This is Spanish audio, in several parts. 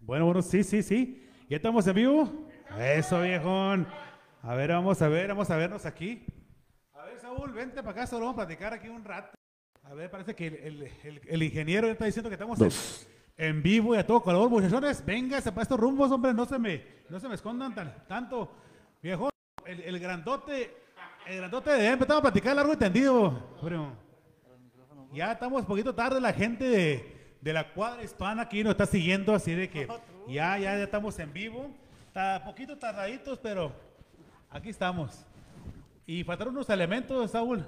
Bueno, bueno, sí, sí, sí. ¿Ya estamos en vivo? Eso, viejón. A ver, vamos a ver, vamos a vernos aquí. A ver, Saúl, vente para acá, solo vamos a platicar aquí un rato. A ver, parece que el, el- el- el ingeniero ya está diciendo que estamos en, en vivo y a todo color, muchachones. Véngase para estos rumbos, hombre, no se me, no se me escondan tan, tanto. Viejo, el, el grandote, el grandote de empezamos a platicar largo y tendido. Pero ya estamos un poquito tarde, la gente de, de la cuadra hispana aquí nos está siguiendo, así de que ya, ya, ya estamos en vivo. Está poquito tardaditos, pero aquí estamos. Y faltaron unos elementos, Saúl.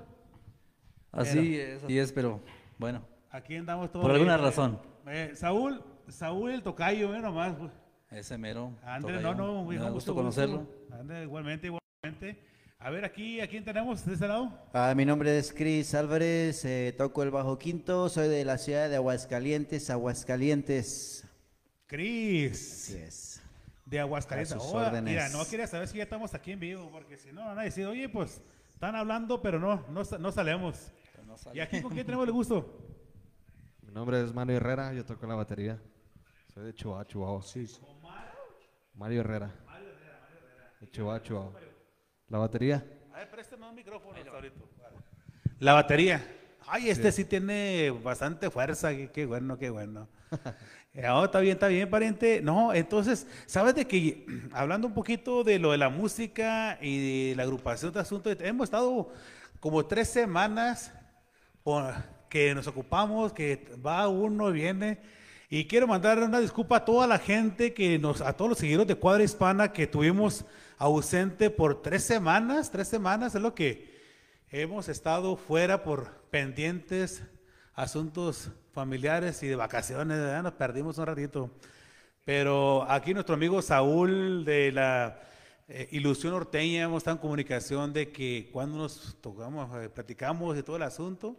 Así es, así es, pero bueno, Aquí andamos todos. por alguna bien. razón. Eh, Saúl, Saúl el tocayo, eh, nomás. pues. Ese mero. André, tocayo, no, no, me viejo, da gusto conocerlo. André, igualmente, igualmente. A ver, aquí, ¿a quién tenemos de este lado? Ah, mi nombre es Chris Álvarez, eh, toco el bajo quinto, soy de la ciudad de Aguascalientes, Aguascalientes. Cris. Así es. De Aguascalientes. A sus Oh, órdenes. mira, no quería saber si ya estamos aquí en vivo, porque si no, van a decir, oye, pues, están hablando, pero no, no, no salemos. ¿Y aquí con quién tenemos el gusto? Mi nombre es Mario Herrera, yo toco la batería. Soy de Chihuahua, Chihuahua. Sí, Mario Herrera. De Chihuahua, Chihuahua. La batería. A ver, préstame un micrófono ahorita. La batería. Ay, este sí, tiene bastante fuerza, qué, qué bueno, qué bueno. Eh, oh, está bien, está bien, pariente. No, entonces, ¿sabes de que hablando un poquito de lo de la música y de la agrupación de asuntos, hemos estado como tres semanas por- que nos ocupamos, que va uno y viene. Y quiero mandar una disculpa a toda la gente que nos, a todos los seguidores de Cuadra Hispana que tuvimos ausente por tres semanas, tres semanas es lo que hemos estado fuera por pendientes, asuntos familiares y de vacaciones, ¿verdad? nos perdimos un ratito. Pero aquí nuestro amigo Saúl de la eh, Ilusión Norteña hemos estado en comunicación de que cuando nos tocamos, eh, platicamos de todo el asunto.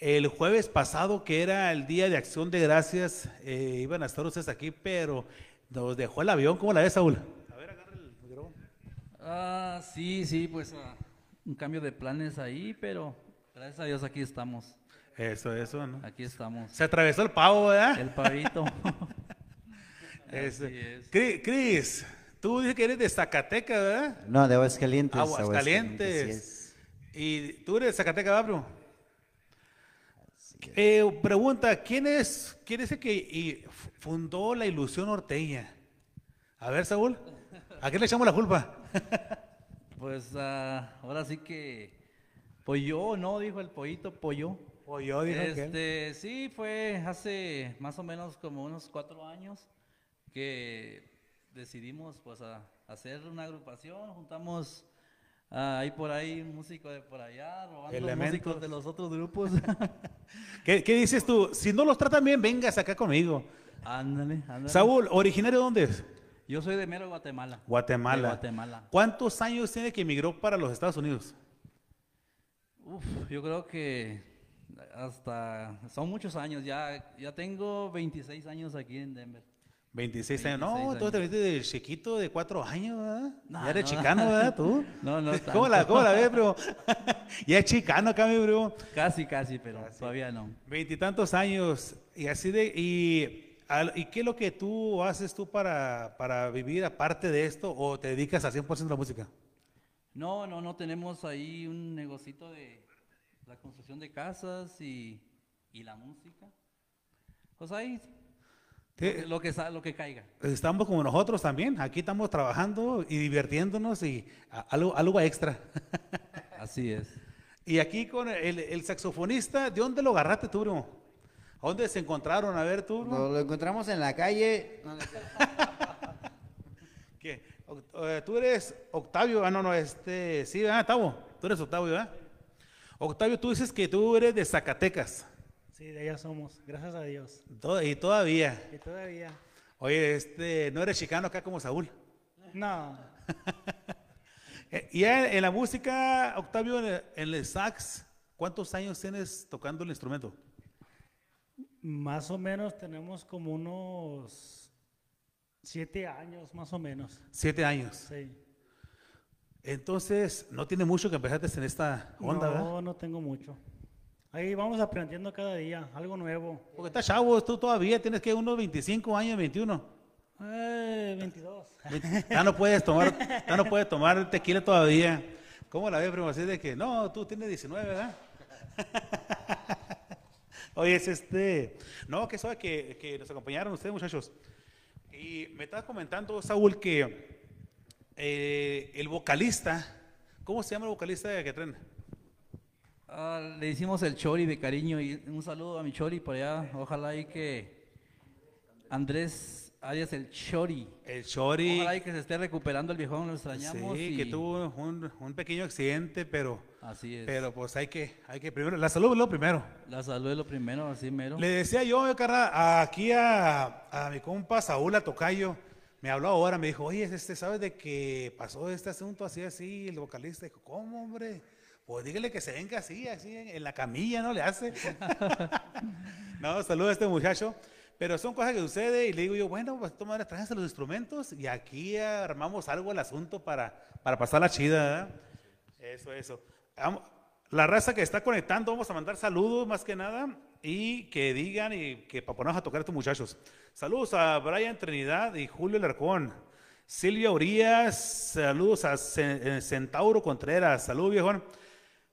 El jueves pasado, que era el Día de Acción de Gracias, eh, iban a estar ustedes aquí, pero nos dejó el avión. ¿Cómo la ves, Saúl? A ver, agarra el micrófono. Ah, sí, sí, pues ah, un cambio de planes ahí, pero gracias a Dios aquí estamos. Eso, eso, ¿no? Aquí estamos. Se atravesó el pavo, ¿verdad? El pavito. Ese. Así es. Cri- Cris, tú dices que eres de Zacatecas, ¿verdad? No, de Aguascalientes. Aguascalientes. Y tú eres de Zacatecas, ¿verdad, bro? Eh, pregunta, ¿quién es, quién es el que y, fundó la ilusión norteña? A ver, Saúl, ¿a quién le echamos la culpa? Pues ah, ahora sí que pollo, ¿no? Dijo el pollito, pollo. O yo, dijo aquel. Este, sí, fue hace más o menos como unos cuatro años que decidimos pues a, hacer una agrupación, juntamos ah, ahí por ahí un músico de por allá, robando Elementos. músicos de los otros grupos. ¿Qué, qué dices tú? Si no los tratan bien, vengas acá conmigo. ándale, ándale. Saúl, ¿originario de dónde es? Yo soy de Mero, Guatemala. Guatemala. De Guatemala. ¿Cuántos años tiene que emigró para los Estados Unidos? Uf, yo creo que hasta son muchos años, ya, ya tengo 26 años aquí en Denver. 26 años. 26 No, tú te viste de chiquito de cuatro años, ¿verdad? No, ya eres no. chicano, ¿verdad? Tú. No, no ¿Cómo la, tanto. cómo la ves, bro? ya es chicano acá, mi bro. Casi, casi, pero todavía no. Veintitantos años. Y así de. Y, al- ¿Y qué es lo que tú haces tú para, para vivir aparte de esto o te dedicas al 100% a la música? No, no, no tenemos ahí un negocito de la construcción de casas y, y la música. Pues ahí Lo que lo que caiga. Estamos como nosotros también. Aquí estamos trabajando y divirtiéndonos y a- algo, algo extra. Así es. y aquí con el, el saxofonista, ¿de dónde lo agarraste tú, dónde se encontraron? A ver, tú. Lo, lo encontramos en la calle. no, no, ¿Qué? Eh, Tú eres Octavio, ah, no, no, este, sí, ¿verdad, Octavio? Tú eres Octavio, ¿verdad? Octavio, tú dices que tú eres de Zacatecas, Sí, de allá somos, gracias a Dios. y todavía. Y todavía. Oye, este, no eres chicano acá como Saúl. No, Eh, y en la música, Octavio, en el, en el sax, ¿cuántos años tienes tocando el instrumento? más o menos tenemos como unos siete años, más o menos. Siete años. Sí. Entonces, no tiene mucho que empezaste en esta onda, ¿verdad? no, no tengo mucho. Ahí vamos aprendiendo cada día, algo nuevo. Porque estás chavo, tú todavía tienes que unos 25 años, 21. Eh, 22. Ya no puedes tomar, ya no puedes tomar tequila todavía. ¿Cómo la ves, primo? Así de que, no, tú tienes 19, ¿verdad? Oye, es este, no, que sabe que, que nos acompañaron ustedes, muchachos. Y me estaba comentando, Saúl, que eh, el vocalista, ¿cómo se llama el vocalista que traen? Ah, le hicimos el chori de cariño y un saludo a mi chori por allá. Ojalá y que Andrés Arias el chori. El Chori. Ojalá y que se esté recuperando el viejón, lo extrañamos. Sí, y- que tuvo un, un pequeño accidente, pero, Así es. pero pues hay que, hay que primero, la salud es lo primero. La salud es lo primero, así mero. Le decía yo, carnal, aquí a, a mi compa Saúl, a Tocayo, me habló ahora, me dijo, oye, este, ¿sabes de que pasó este asunto así, así? El vocalista dijo, ¿cómo, hombre? Pues dígale que se venga así, así, en, la camilla, ¿no? Le hace. no, saludos a este muchacho. Pero son cosas que suceden y le digo yo, bueno, pues toma, tráiganse los instrumentos y aquí armamos algo al asunto para, para pasar la chida, ¿verdad? Eso, eso. La raza que está conectando, vamos a mandar saludos más que nada y que digan y que para ponernos a tocar a estos muchachos. Saludos a Brian Trinidad y Julio Larcón. Silvia Urias, saludos a eh, Centauro Contreras, saludos viejón.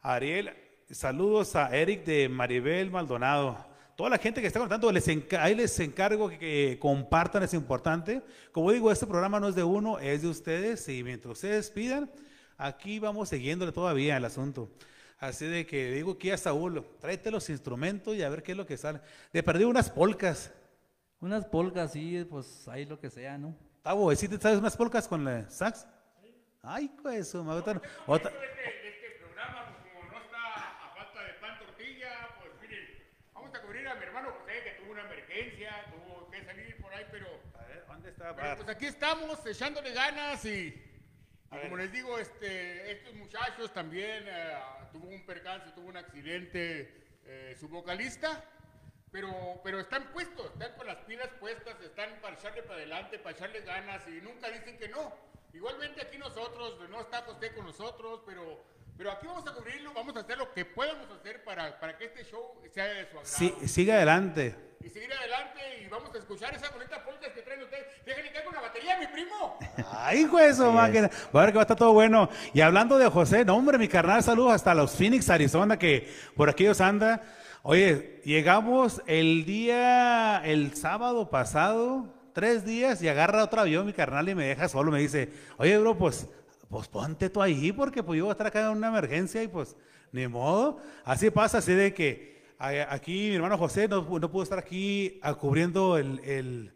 Ariel, saludos a Eric de Maribel Maldonado. Toda la gente que está conectando, les ahí les encargo que, que compartan, es importante. Como digo, este programa no es de uno, es de ustedes y mientras ustedes pidan, aquí vamos siguiéndole todavía el asunto. Así de que digo aquí a Saúl, tráete los instrumentos y a ver qué es lo que sale. De perdí unas polcas. Unas polcas, sí, pues ahí lo que sea, ¿no? Tavo, ¿sí te sabes unas polcas con la sax? Ay, pues eso, me otra, otra- este, este programa, pues, como no está a falta de pan tortilla, pues miren, vamos a cubrir a mi hermano José que tuvo una emergencia, tuvo que salir por ahí, pero, A ver, ¿dónde está? pero, pues aquí estamos echándole ganas y, y como les digo, este, estos muchachos también eh, tuvo un percance, tuvo un accidente, eh, su vocalista. Pero, pero están puestos, están con las pilas puestas, están para echarle para adelante, para echarle ganas y nunca dicen que no. Igualmente aquí nosotros, no está José con nosotros, pero, pero aquí vamos a cubrirlo, vamos a hacer lo que podamos hacer para, para que este show sea de su agrado. Sí, sigue adelante. Y seguir adelante y vamos a escuchar esas bonitas polcas que traen ustedes. Déjenle caer con la batería, mi primo. Ay, pues eso, máquina. Va a ver que va a estar todo bueno. Y hablando de José, no, hombre, mi carnal, saludos hasta los Phoenix, Arizona, que por aquellos anda. Oye, llegamos el día, el sábado pasado, tres días, y agarra otro avión mi carnal y me deja solo. Me dice, oye, bro, pues, pues ponte tú ahí, porque pues yo voy a estar acá en una emergencia y pues, ni modo. Así pasa, así de que aquí mi hermano José no, no pudo estar aquí ah, cubriendo el- el,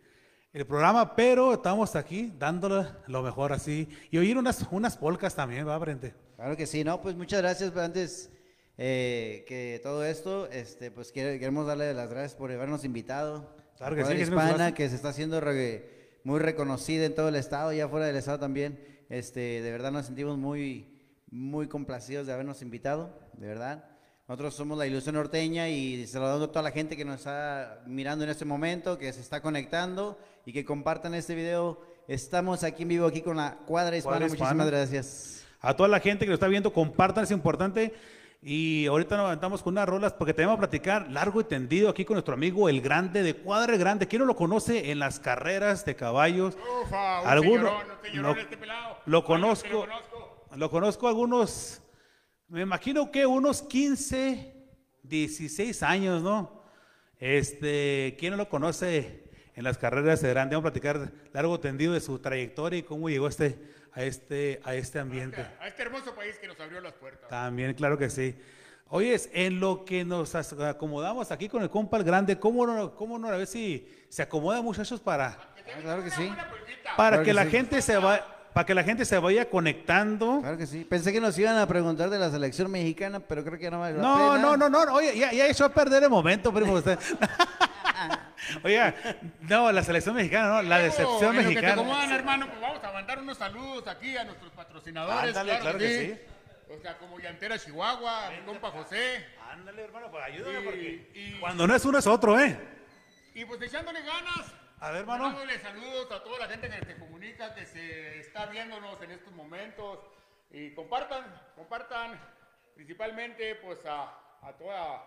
el programa, pero estamos aquí dándole lo mejor así. Y oír unas, unas polcas también, va, frente. Claro que sí, no, pues muchas gracias, pero antes eh, que todo esto, este, pues queremos darle las gracias por habernos invitado. Claro que sí, que Hispana, que se está haciendo re- muy reconocida en todo el estado, ya fuera del estado también. Este, de verdad nos sentimos muy, muy complacidos de habernos invitado, de verdad. Nosotros somos la Ilusión Norteña y saludando a toda la gente que nos está mirando en este momento, que se está conectando y que compartan este video. Estamos aquí en vivo aquí con la Cuadra Hispana. Cuadra Muchísimas Hispana. gracias. A toda la gente que nos está viendo, compartan, es importante. Y ahorita nos aventamos con unas rolas porque tenemos que platicar largo y tendido aquí con nuestro amigo El Grande de Cuadra El Grande. ¿Quién no lo conoce en las carreras de caballos? Ufa, un Alguno- señorón, un señorón lo- este pelado. lo conozco. lo conozco. Lo conozco algunos, me imagino que unos 15, 16 años, ¿no? Este, ¿quién no lo conoce en las carreras de grande? Vamos a platicar largo tendido de su trayectoria y cómo llegó este, a, este, a este ambiente. A este hermoso país que nos abrió las puertas. También, claro que sí. Oye, en lo que nos as- acomodamos aquí con el compa el grande, ¿cómo no, cómo no a ver si se acomoda muchachos para, Ah, claro que sí. Para Claro que que la sí. gente se va, para que la gente se vaya conectando? Claro que sí. Pensé que nos iban a preguntar de la selección mexicana, pero creo que ya no vale la No, pena. no, no, no, oye, ya, ya echó a perder el momento, primo. Usted. Oiga, no, la selección mexicana, no, la decepción en lo que te mexicana. acomodan, hermano, pues vamos a mandar unos saludos aquí a nuestros patrocinadores. Ándale, claro que sí. O sea, como Llantera Chihuahua, mi compa José. Ándale, hermano, pues ayúdame Y- porque y- cuando no es uno es otro, ¿eh? Y pues echándole ganas. A saludos a toda la gente que se comunica, que se está viéndonos en estos momentos. Y compartan, compartan principalmente pues a, toda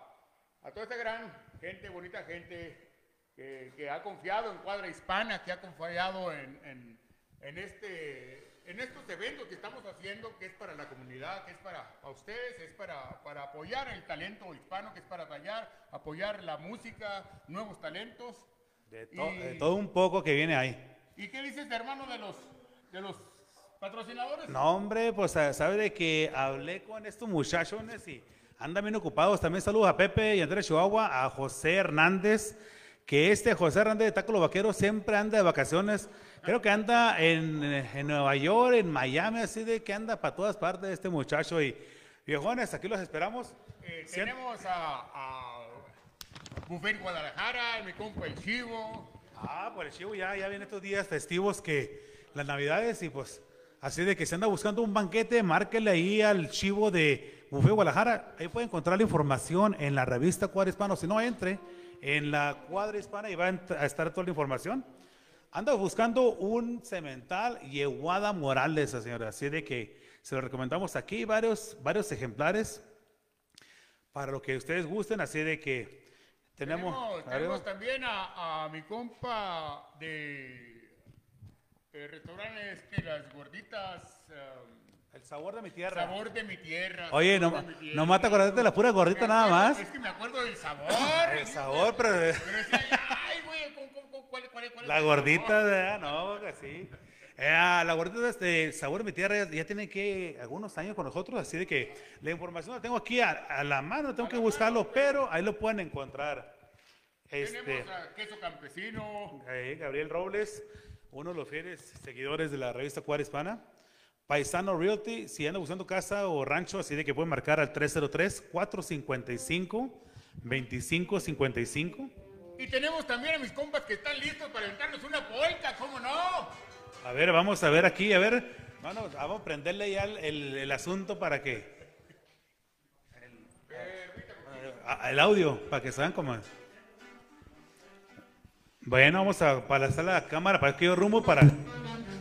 a toda esta gran gente, bonita gente que, ha confiado en Cuadra Hispana, que ha confiado en, este, en estos eventos que estamos haciendo, que es para la comunidad, que es para, para ustedes, es para, para apoyar el talento hispano, que es para tallar, apoyar la música, nuevos talentos. De, to- Y- de todo un poco que viene ahí. ¿Y qué dices, hermano, de los, de los patrocinadores? No, hombre, pues sa- sabe de que hablé con estos muchachos y andan bien ocupados. También saludos a Pepe y Andrés Chihuahua, a José Hernández, que este José Hernández de Taco Los Vaqueros siempre anda de vacaciones. Creo que anda en, en Nueva York, en Miami, así de que anda para todas partes este muchacho. Y viejones, aquí los esperamos. Eh, tenemos a, a Buffet Guadalajara, mi compa el Chivo. Ah, pues el chivo ya, ya vienen estos días festivos que las navidades y pues así de que se anda buscando un banquete, márquele ahí al chivo de Buffet Guadalajara. Ahí puede encontrar la información en la revista Cuadra Hispano. Si no, entre en la Cuadra Hispana y va a, estar toda la información. Anda buscando un cemental Yeguada Morales, señora. Así de que se lo recomendamos aquí, varios, varios ejemplares para lo que ustedes gusten. Así de que tenemos, también a, a mi compa de eh, restaurante este, las gorditas. um, el sabor de mi tierra. sabor de mi tierra. Oye, no, de mi tierra. no mata acordarte de la pura gordita nada más. Es que me acuerdo del sabor. El sabor, pero Pero decía, ay, güey, ¿cómo- cómo- cómo- ¿cuál, cuál, cuál es la gordita, sabor? ¿verdad? no, que sí. Eh, la gordita de este sabor de mi tierra ya, ya tiene que algunos años con nosotros, así de que la información la tengo aquí a, a la mano, tengo que buscarlo, pero ahí lo pueden encontrar. Este, Tenemos a queso campesino. ahí, Gabriel Robles, uno de los fieles seguidores de la revista Cuadra Hispana. Paisano Realty, si anda buscando casa o rancho, así de que pueden marcar al 303-455-2555. Y tenemos también a mis compas que están listos para aventarnos una polka, ¿cómo no? A ver, vamos a ver aquí, a ver. Vamos, a prenderle ya el, el- asunto para que. El, a- el audio, para que se vean como. Bueno, vamos a pasar la cámara para que yo rumbo para.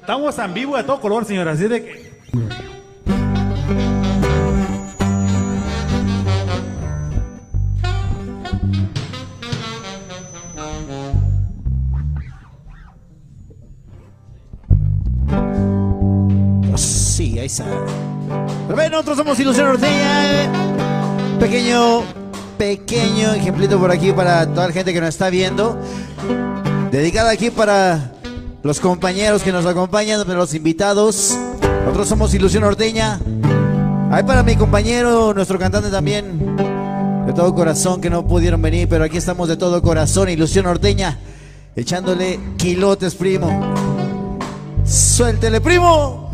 Estamos en vivo a todo color, señora, así de que. Pero bueno, nosotros somos Ilusión Norteña. eh. Pequeño, pequeño ejemplito por aquí para toda la gente que nos está viendo. Dedicada aquí para los compañeros que nos acompañan, para los invitados. Nosotros somos Ilusión Norteña. Ahí para mi compañero, nuestro cantante también. De todo corazón que no pudieron venir, pero aquí estamos de todo corazón, Ilusión Norteña. Echándole kilotes, primo. Suéltele, primo.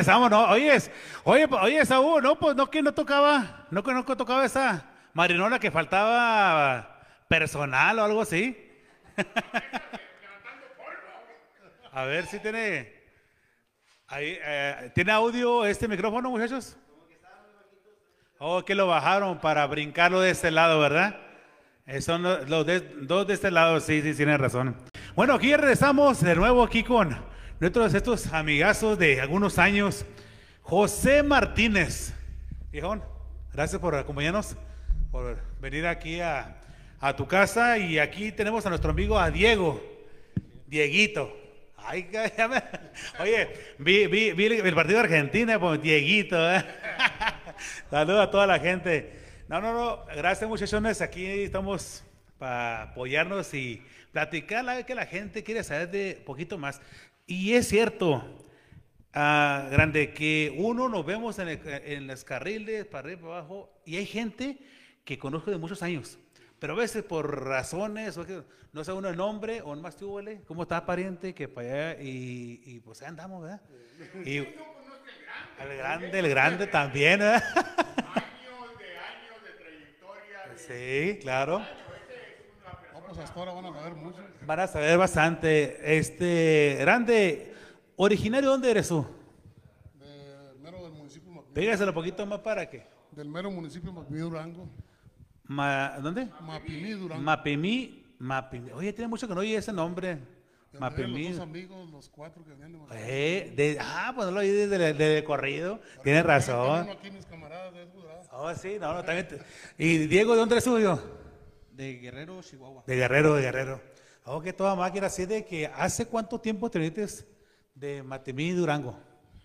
Regresamos, ¿no? Oye, pues, oye, Saúl, no, pues no que no tocaba, no que no tocaba esa marinola que faltaba personal o algo así. A ver si tiene. Eh, ¿Tiene audio este micrófono, muchachos? Oh, que lo bajaron para brincarlo de este lado, ¿verdad? Eh, son los, dos de este lado, sí, sí, tienen razón. Bueno, aquí regresamos de nuevo aquí con nuestros estos amigazos de algunos años. José Martínez. Viejón, gracias por acompañarnos, por venir aquí a, a tu casa. Y aquí tenemos a nuestro amigo a Diego, Dieguito. Ay, ya Oye, vi, vi, vi el partido de Argentina, pues Dieguito. ¿eh? Saludos a toda la gente. No, no, no, gracias muchachones. Aquí estamos para apoyarnos y platicar la que la gente quiere saber de poquito más. Y es cierto, ah, grande, que uno nos vemos en, el- en los carriles, para arriba, para abajo, y hay gente que conozco de muchos años. Pero a veces por razones, o que no sé uno el nombre, o más tú, huele, ¿cómo está pariente? Que para allá, y, y pues ahí andamos, ¿verdad? Y, el grande, el grande también, ¿verdad? Años de años de trayectoria. Sí, claro. No, pues hasta ahora van a saber mucho. Van a saber bastante. Este, grande, originario, ¿dónde eres tú? Del mero del municipio Macmillan. Pégaselo un poquito más para que. Del mero municipio Macmillan Durango. Ma- ¿Dónde? Mapimí Durango. Mapimí, Mapimí. Oye, tiene mucho que no oye ese nombre. De Mapimí. Los dos amigos, los cuatro que de Macmillan. Eh, de- ah, pues no lo oí desde el desde el corrido. Tienes razón. Aquí mis camaradas de Escudra. Oh, sí, no, no, también. te- ¿Y Diego, de dónde eres suyo? De Guerrero, Chihuahua. De Guerrero, de Guerrero. Oh, que toda máquina, así de que ¿hace cuánto tiempo te viniste de Mapimí, Durango?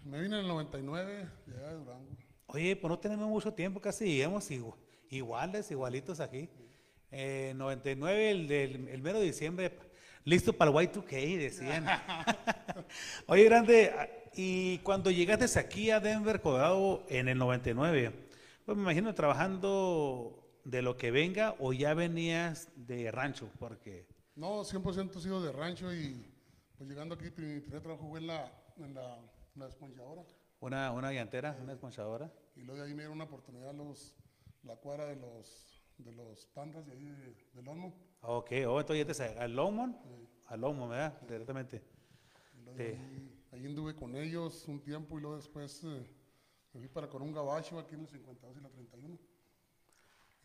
Me vine en el 99 de allá de Durango. Oye, pues no tenemos mucho tiempo, casi llegamos igu- iguales, igualitos aquí. Eh, 99, el, del, el mero de diciembre, listo para el Y2K, decían. Oye, grande, ah, y cuando llegaste aquí a Denver, Colorado, en el 99, pues me imagino trabajando de lo que venga o ya venías de rancho, porque... No, 100% he sido de rancho y pues llegando aquí mi primer trabajo fue en la, en la, en la desponchadora. Una, una llantera, una esponchadora. Y luego de ahí me dieron una oportunidad los, la cuadra de los, de los pandas de ahí de, del Olmo. Ok, oh, entonces ya te al Longmont, al Longmont, ¿verdad? Directamente. Sí. de ahí, ahí anduve con ellos un tiempo y luego después eh, me fui para con un gabacho aquí en el 52 y la 31.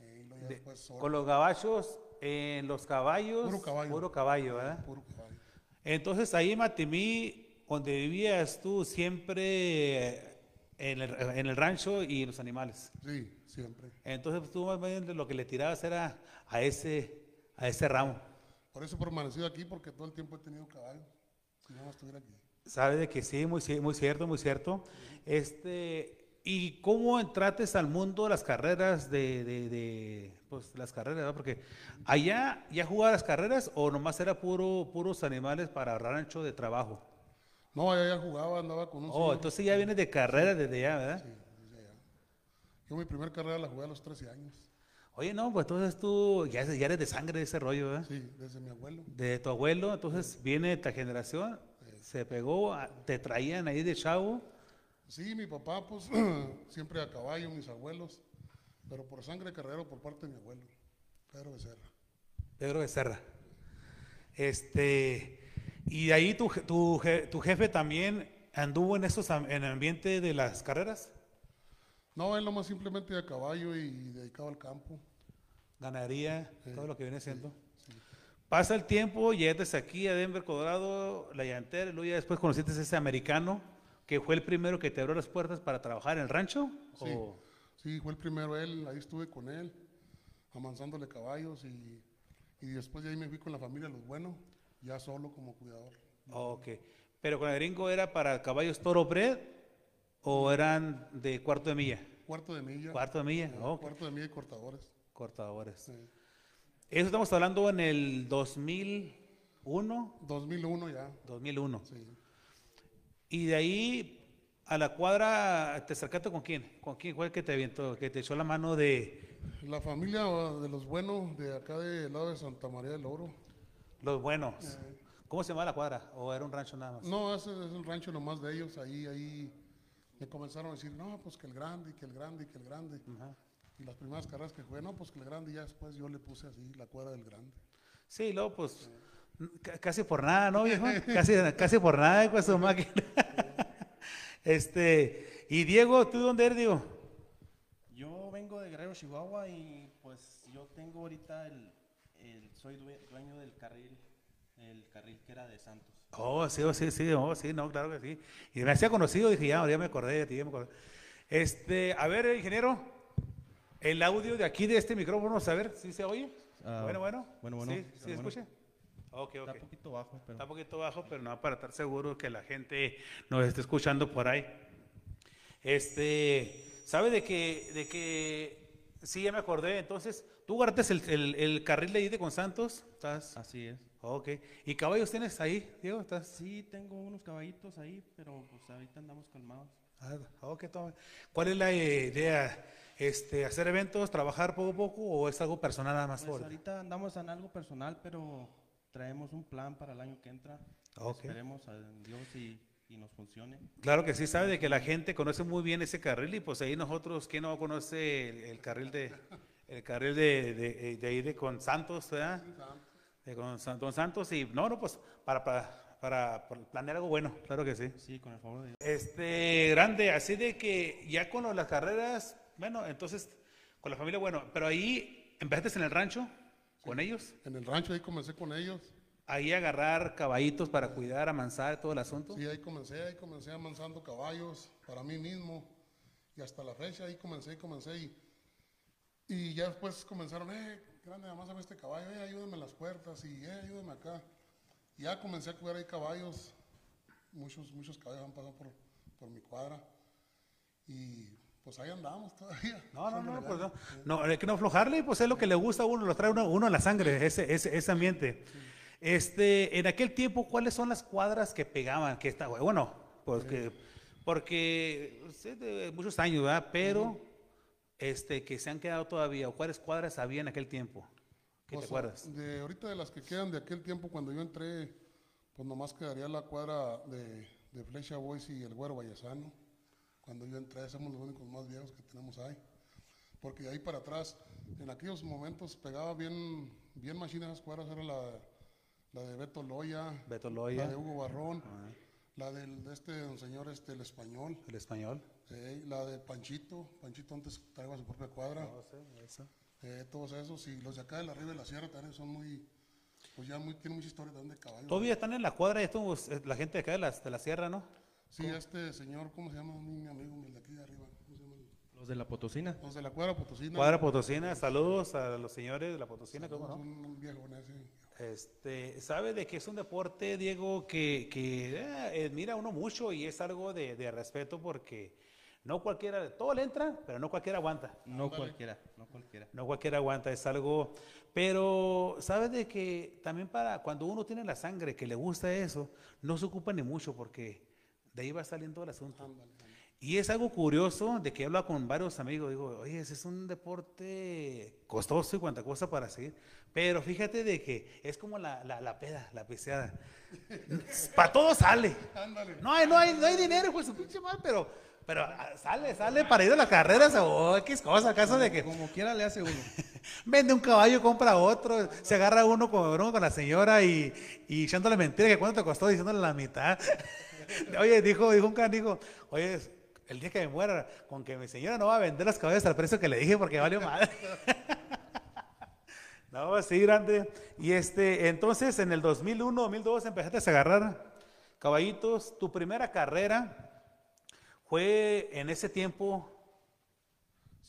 Eh, De- con los gabachos, en los caballos. Puro caballo. Puro caballo, ¿verdad? puro caballo. Entonces ahí en Matimí, donde vivías tú, siempre eh, en el, en el rancho y los animales. Sí, siempre. Entonces tú más bien lo que le tirabas era a ese, a ese ramo. Por eso he permanecido aquí porque todo el tiempo he tenido caballo. Si no, no estuviera aquí. Sabes de que sí, muy, muy cierto, muy cierto. Este, ¿Y cómo entraste al mundo de las carreras de, de- de, pues, las carreras, ¿verdad? Porque allá ya jugaba las carreras o nomás era puro, puros animales para rancho de trabajo. No, allá ya jugaba, andaba con un Oh, señor. entonces ya vienes de carreras desde allá, ¿verdad? Sí, desde allá. Yo mi primer carrera la jugué a los 13 años. Oye, no, pues entonces tú ya, ya eres de sangre de ese rollo, ¿verdad? Sí, desde mi abuelo. De tu abuelo, entonces viene esta generación, se pegó, te traían ahí de chavo. Sí, mi papá, pues, siempre a caballo, mis abuelos, pero por sangre carrero por parte de mi abuelo, Pedro Becerra. Pedro Becerra. Este, y de ahí tu, tu, tu jefe también anduvo en esos am- en el ambiente de las carreras, No, él nomás simplemente a caballo y dedicado al campo. ganadería, todo lo que viene siendo. Pasa el tiempo, llegaste aquí a Denver, Colorado, la llantera, y luego ya después conociste a ese americano que fue el primero que te abrió las puertas para trabajar en el rancho. Sí, ¿o? sí, fue el primero él, ahí estuve con él, amansándole caballos y, y después de ahí me fui con la familia Los Buenos, ya solo como cuidador. Ok. Pero con el gringo era para caballos toro bred o eran de cuarto de milla. Cuarto de milla. Cuarto de milla, eh, ok. Cuarto de milla y cortadores. Cortadores. Sí. Eso estamos hablando en el 2001, 2001 ya. 2001. Sí. Y de ahí a la cuadra, ¿te acercaste con quién? ¿Con quién fue el que te avientó, que te echó la mano de... La familia de los buenos de acá del lado de Santa María del Oro. Los buenos. ¿Cómo se llamaba la cuadra? ¿O era un rancho nada más? No, ese es el rancho nomás de ellos. Ahí, ahí me comenzaron a decir, no, pues que el grande, que el grande, que el grande. Y las primeras carreras que jugué, no, pues que el grande, y ya después yo le puse así la cuadra del grande. Sí, luego pues casi por nada, ¿no, viejo? casi, casi por nada con su máquina. este, y Diego, ¿tú dónde eres, Diego? Yo vengo de Guerrero, Chihuahua y pues yo tengo ahorita el, el- soy due- dueño del carril, el carril que era de Santos. Oh, sí, oh, sí, sí, oh, sí, no, claro que sí. Y me hacía conocido, dije, ya, ya me acordé de ti, ya me acordé. Este, a ver, ingeniero, el audio de aquí de este micrófono, a ver si se oye. Ah, bueno, bueno. bueno, bueno, ¿Sí, bueno, sí bueno. escucha? Ok, ok. Está un poquito bajo, pero Está un poquito bajo, pero no, para estar seguro que la gente nos esté escuchando por ahí. Este, ¿sabe de que, de que, sí, ya me acordé, entonces, tú guardaste el, el, el carril de ahí de con Santos, ¿estás? así es. Ok, ¿y caballos tienes ahí, Diego? ¿Estás? Sí, tengo unos caballitos ahí, pero pues ahorita andamos calmados. Ah, ok, toma. ¿Cuál es la idea? Este, ¿Hacer eventos, trabajar poco a poco o es algo personal nada más? Pues ahorita andamos en algo personal, pero traemos un plan para el año que entra. Ok. Esperemos a Dios y, y nos funcione. Claro que sí, sabe de que la gente conoce muy bien ese carril y pues ahí nosotros, ¿quién no conoce el, el carril de el carril de, de, de ahí de con Santos, ¿verdad? De con San- Don Santos y no, no, pues para, para, para, para planear algo bueno, claro que sí. Sí, con el favor de Dios. Este, grande, así de que ya con las carreras, bueno, entonces con la familia, bueno, pero ahí empezaste en el rancho con ellos, En el rancho ahí comencé con ellos. ahí agarrar caballitos para cuidar, amansar todo el asunto. Sí, ahí comencé, ahí comencé amansando caballos para mí mismo. Y hasta la fecha ahí comencé, comencé. Y, y ya después comenzaron, eh, grande, amásame este caballo, eh, ayúdame en las puertas y eh, ayúdame acá. Y ya comencé a cuidar ahí caballos. Muchos, muchos caballos han pasado por, por mi cuadra. Y pues ahí andamos todavía. No, no, no, pues no, no, hay que no aflojarle, pues es lo que le gusta a uno, lo trae uno, uno en la sangre, ese, ese, ese ambiente. Este, en aquel tiempo, ¿cuáles son las cuadras que pegaban? Que está, bueno, pues que, porque sé de muchos años, ¿verdad? Pero, este, que se han quedado todavía, o cuáles cuadras había en aquel tiempo, ¿qué te Pues, acuerdas? De ahorita de las que quedan de aquel tiempo cuando yo entré, pues nomás quedaría la cuadra de, de Flecha Boys y el Güero Vallesano. Cuando yo entré, somos los únicos más viejos que tenemos ahí. Porque ahí para atrás, en aquellos momentos pegaba bien, bien machina esas cuadras, era la, la de Beto Loya, Beto la Loya, de Hugo Barrón, la del, de este don señor este, el español, el español. eh, la de Panchito, Panchito antes traía su propia cuadra. Eh, todos esos y los de acá de la Riva de la Sierra también son muy, pues ya muy, tienen mucha historia también de caballos. Todavía están en la cuadra estos, eh, la gente de acá de, las, de la sierra, ¿no? Sí, este señor, ¿cómo se llama? Mi amigo, el de aquí de arriba. ¿Cómo se llama? Los de la Potosina. Los de la cuadra Potosina. Cuadra Potosina, saludos a los señores de la Potosina, ¿cómo no? Un, un viejo ese. Este, sabe de que es un deporte, Diego, que, que eh, admira uno mucho y es algo de, de respeto porque no cualquiera, todo le entra, pero no cualquiera aguanta. No cualquiera, no cualquiera. No cualquiera aguanta, es algo. Pero sabe de que también para cuando uno tiene la sangre que le gusta eso, no se ocupa ni mucho porque de ahí va saliendo el asunto. Y es algo curioso de que habla con varios amigos. Digo, oye, ese es un deporte costoso y cuanta cosa para seguir. Pero fíjate de que es como la, la, la peda, la piseada. para todo sale. No hay, no hay, no hay dinero, pues su pinche mal, pero, pero ah, sale, sale para ir a las carreras o X cosa, acaso de que Como quiera le hace uno. Vende un caballo, compra otro, se agarra uno con, uno con la señora y, y echándole mentira que cuánto te costó diciéndole la mitad. Oye, dijo, dijo un canijo, oye, el día que me muera, con que mi señora no va a vender las caballos al precio que le dije porque valió madre. no, así grande. Y este, entonces en el 2001, 2002 empezaste a agarrar caballitos. Tu primera carrera fue en ese tiempo,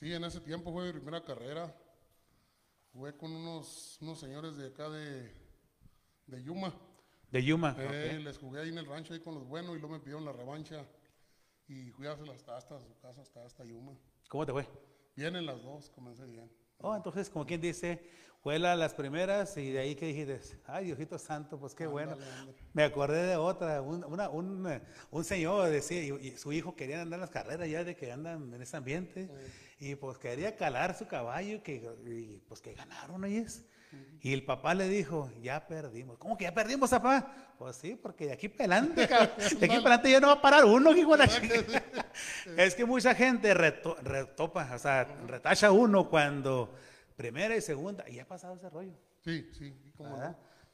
Sí, en ese tiempo fue mi primera carrera. Jugué con unos, unos señores de acá de, de Yuma. De Yuma. Eh, Les jugué ahí en el rancho ahí con los buenos y luego me pidieron la revancha. Y fui hasta, hasta su casa, hasta, hasta Yuma. ¿Cómo te fue? Bien en las dos, comencé bien. Oh, entonces, como quien dice, fue la- las primeras y de ahí que dijiste, ay, Diosito Santo, pues qué bueno. Ándale. Me acordé de otra, un, una- un, un señor decía, y, y su hijo quería andar en las carreras ya de que andan en ese ambiente, y pues quería calar su caballo, que, y, pues que ganaron, ¿oyes? Y el papá le dijo, ya perdimos. ¿Cómo que ya perdimos, papá? Pues sí, porque de aquí para adelante, de aquí para adelante ya no va a parar uno, hijo de la chica. Es que mucha gente reto- retopa, o sea, retacha uno cuando primera y segunda, y ha pasado ese rollo. Sí, sí, cómo.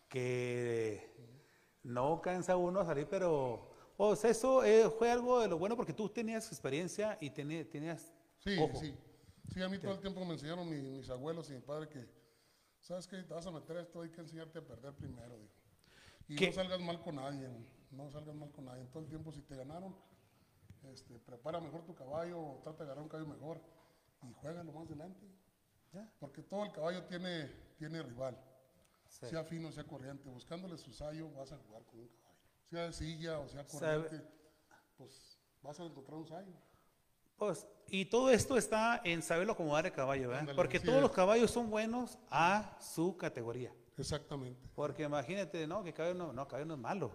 Que no cansa uno a salir, pero pues eso eh, fue algo de lo bueno porque tú tenías experiencia y tenías Sí, ojo. sí. Sí, a mí todo el tiempo me enseñaron mi- mis abuelos y mi padre que, ¿sabes qué? Te vas a meter esto, hay que enseñarte a perder primero, dijo. Y ¿Qué? no salgas mal con nadie, no salgas mal con nadie. Todo el tiempo, si te ganaron, este, prepara mejor tu caballo, o trata de agarrar un caballo mejor y juega lo más adelante. Porque todo el caballo tiene, tiene rival. Sea fino, sea corriente. Buscándole su sayo, vas a jugar con un caballo. Sea de silla o sea Sabe- corriente, pues vas a encontrar un sayo. Pues, y todo esto está en saberlo acomodar el caballo, ¿verdad? Ándale, Porque todos es. los caballos son buenos a su categoría. Exactamente. Porque imagínate, no, que caballo no, no, caballo no es malo.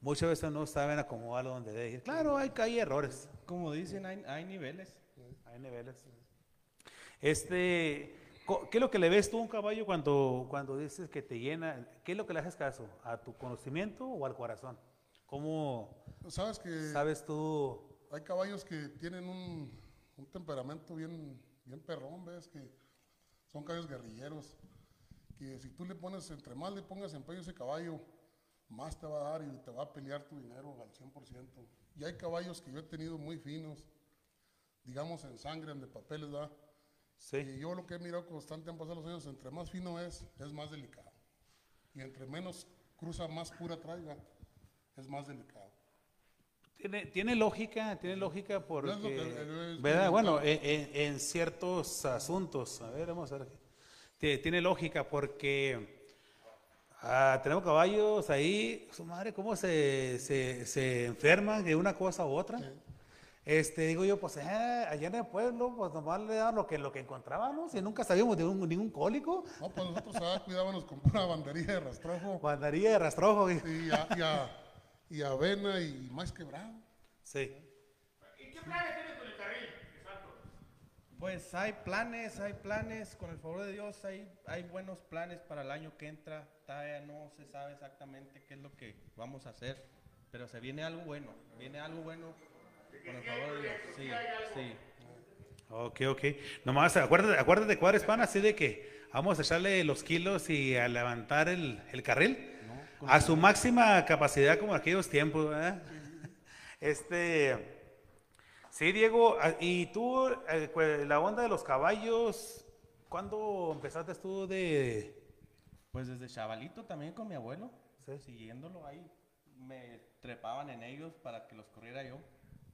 Muchas veces no saben acomodarlo donde debe ir. Claro, hay, hay errores. Como dicen, hay, hay niveles. Hay niveles. Este, ¿qué es lo que le ves tú a un caballo cuando, cuando dices que te llena? ¿Qué es lo que le haces caso? ¿A tu conocimiento o al corazón? ¿Cómo Sabes que sabes tú? Hay caballos que tienen un, un temperamento bien, bien perrón, ves que son caballos guerrilleros, que si tú le pones, entre más le pongas empeño a ese caballo, más te va a dar y te va a pelear tu dinero al 100%. Y hay caballos que yo he tenido muy finos, digamos en sangre, en de papeles, ¿verdad? Sí. Y yo lo que he mirado constante han pasado los años, entre más fino es, es más delicado. Y entre menos cruza, más pura traiga, es más delicado. Tiene, tiene lógica, tiene lógica porque, Es ¿verdad? Bueno, en, en- ciertos asuntos, a ver, vamos a ver, Tie- tiene lógica porque ah, tenemos caballos ahí, su madre, cómo se, se, se enferman de una cosa u otra. Este, digo yo, pues eh, allá en el pueblo, pues nomás le daban lo que, lo que encontrábamos y nunca sabíamos de un- ningún cólico. No, pues nosotros ah, cuidábamos con una banderilla de rastrojo Guardaría de rastrojo. y- y, a- y, a- y avena y más quebrado. Sí. ¿Y qué planes tienes con el carril? Exacto. Pues hay planes, hay planes, con el favor de Dios hay, hay buenos planes para el año que entra. Todavía no se sabe exactamente qué es lo que vamos a hacer, pero se viene algo bueno, viene algo bueno con el favor de Dios. Sí, sí. Ok, ok. Nomás acuérdate, acuérdate cuadra hispana, así de que vamos a echarle los kilos y a levantar el, el carril a su máxima capacidad como en aquellos tiempos, ¿verdad? Este, sí, Diego, ah, y tú, eh, la onda de los caballos, ¿cuándo empezaste tú de...? Pues desde chavalito también con mi abuelo, Sí. siguiéndolo ahí, me trepaban en ellos para que los corriera yo.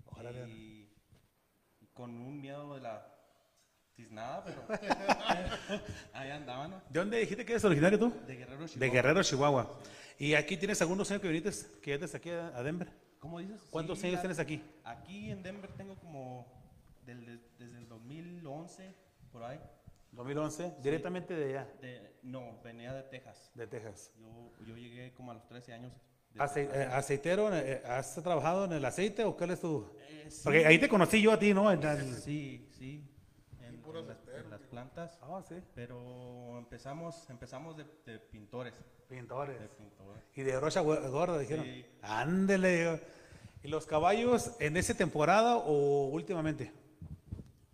Órale. Y, y con un miedo de la tiznada, pero ahí andaban, ¿no? ¿De dónde dijiste que eres originario tú? De Guerrero De Chihuahua. Guerrero, Chihuahua. ¿Y aquí tienes algunos años que viniste, que vienes aquí a, Denver? ¿Cómo dices? ¿Cuántos Sí, años tienes aquí? Aquí en Denver tengo como del- de- desde el 2011, por ahí. 2011, directamente de allá, De, no, venía de Texas. de Texas. Yo, yo llegué como a los 13 años. Texas. eh, ¿Aceitero? eh, ¿Has trabajado en el aceite o cuál es tu...? Eh, sí. Porque ahí te conocí yo a ti, ¿no? En el- Sí, sí. En, en las, en las plantas. Ah, sí. Pero empezamos, empezamos de, de pintores. De Pintores. Y de brocha gorda, dijeron. Sí. Ándele. ¿Y los caballos en esa temporada o últimamente?